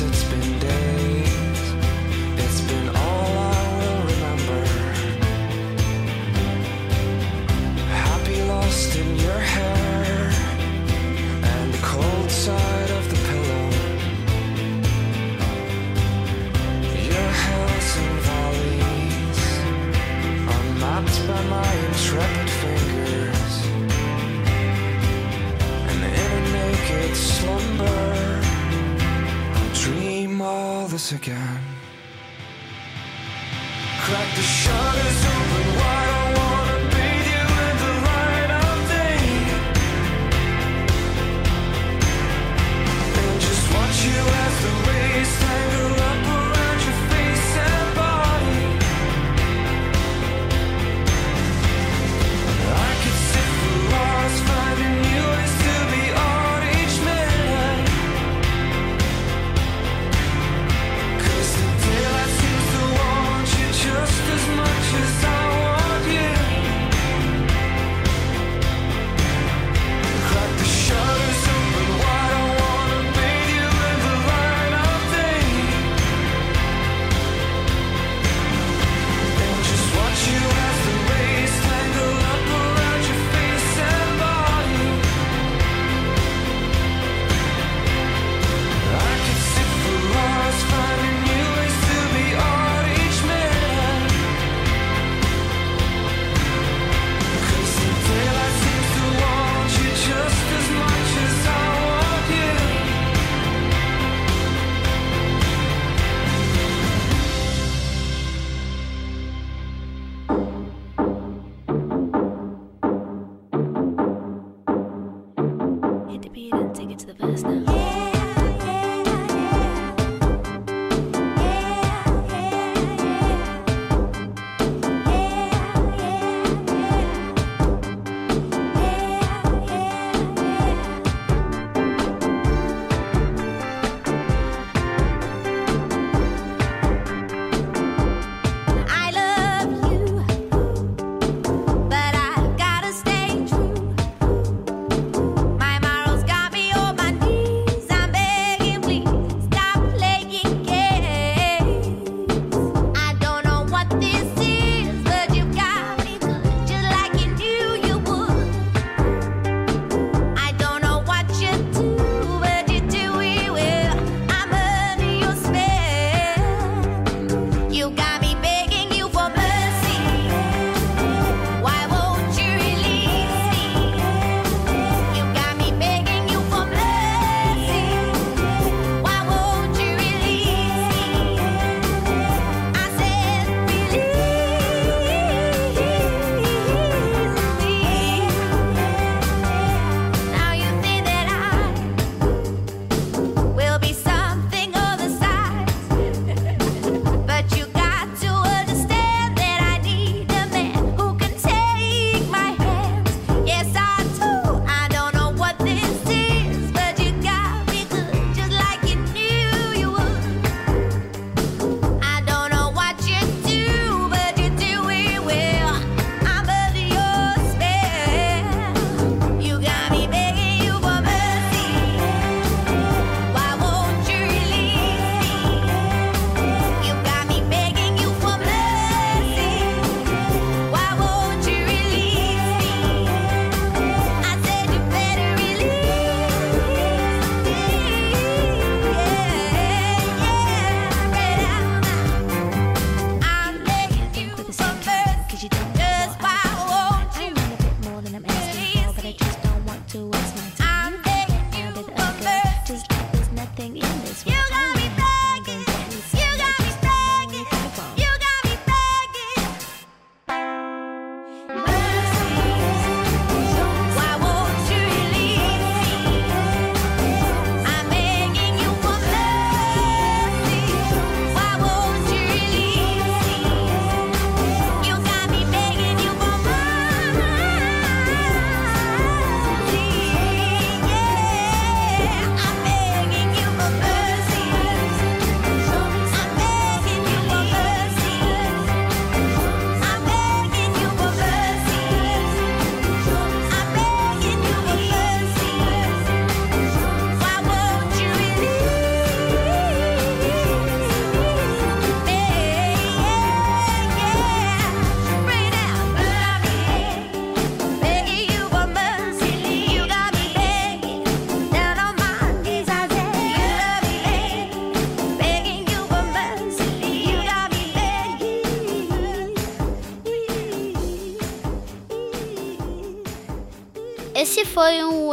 It's been again. Crack the shutters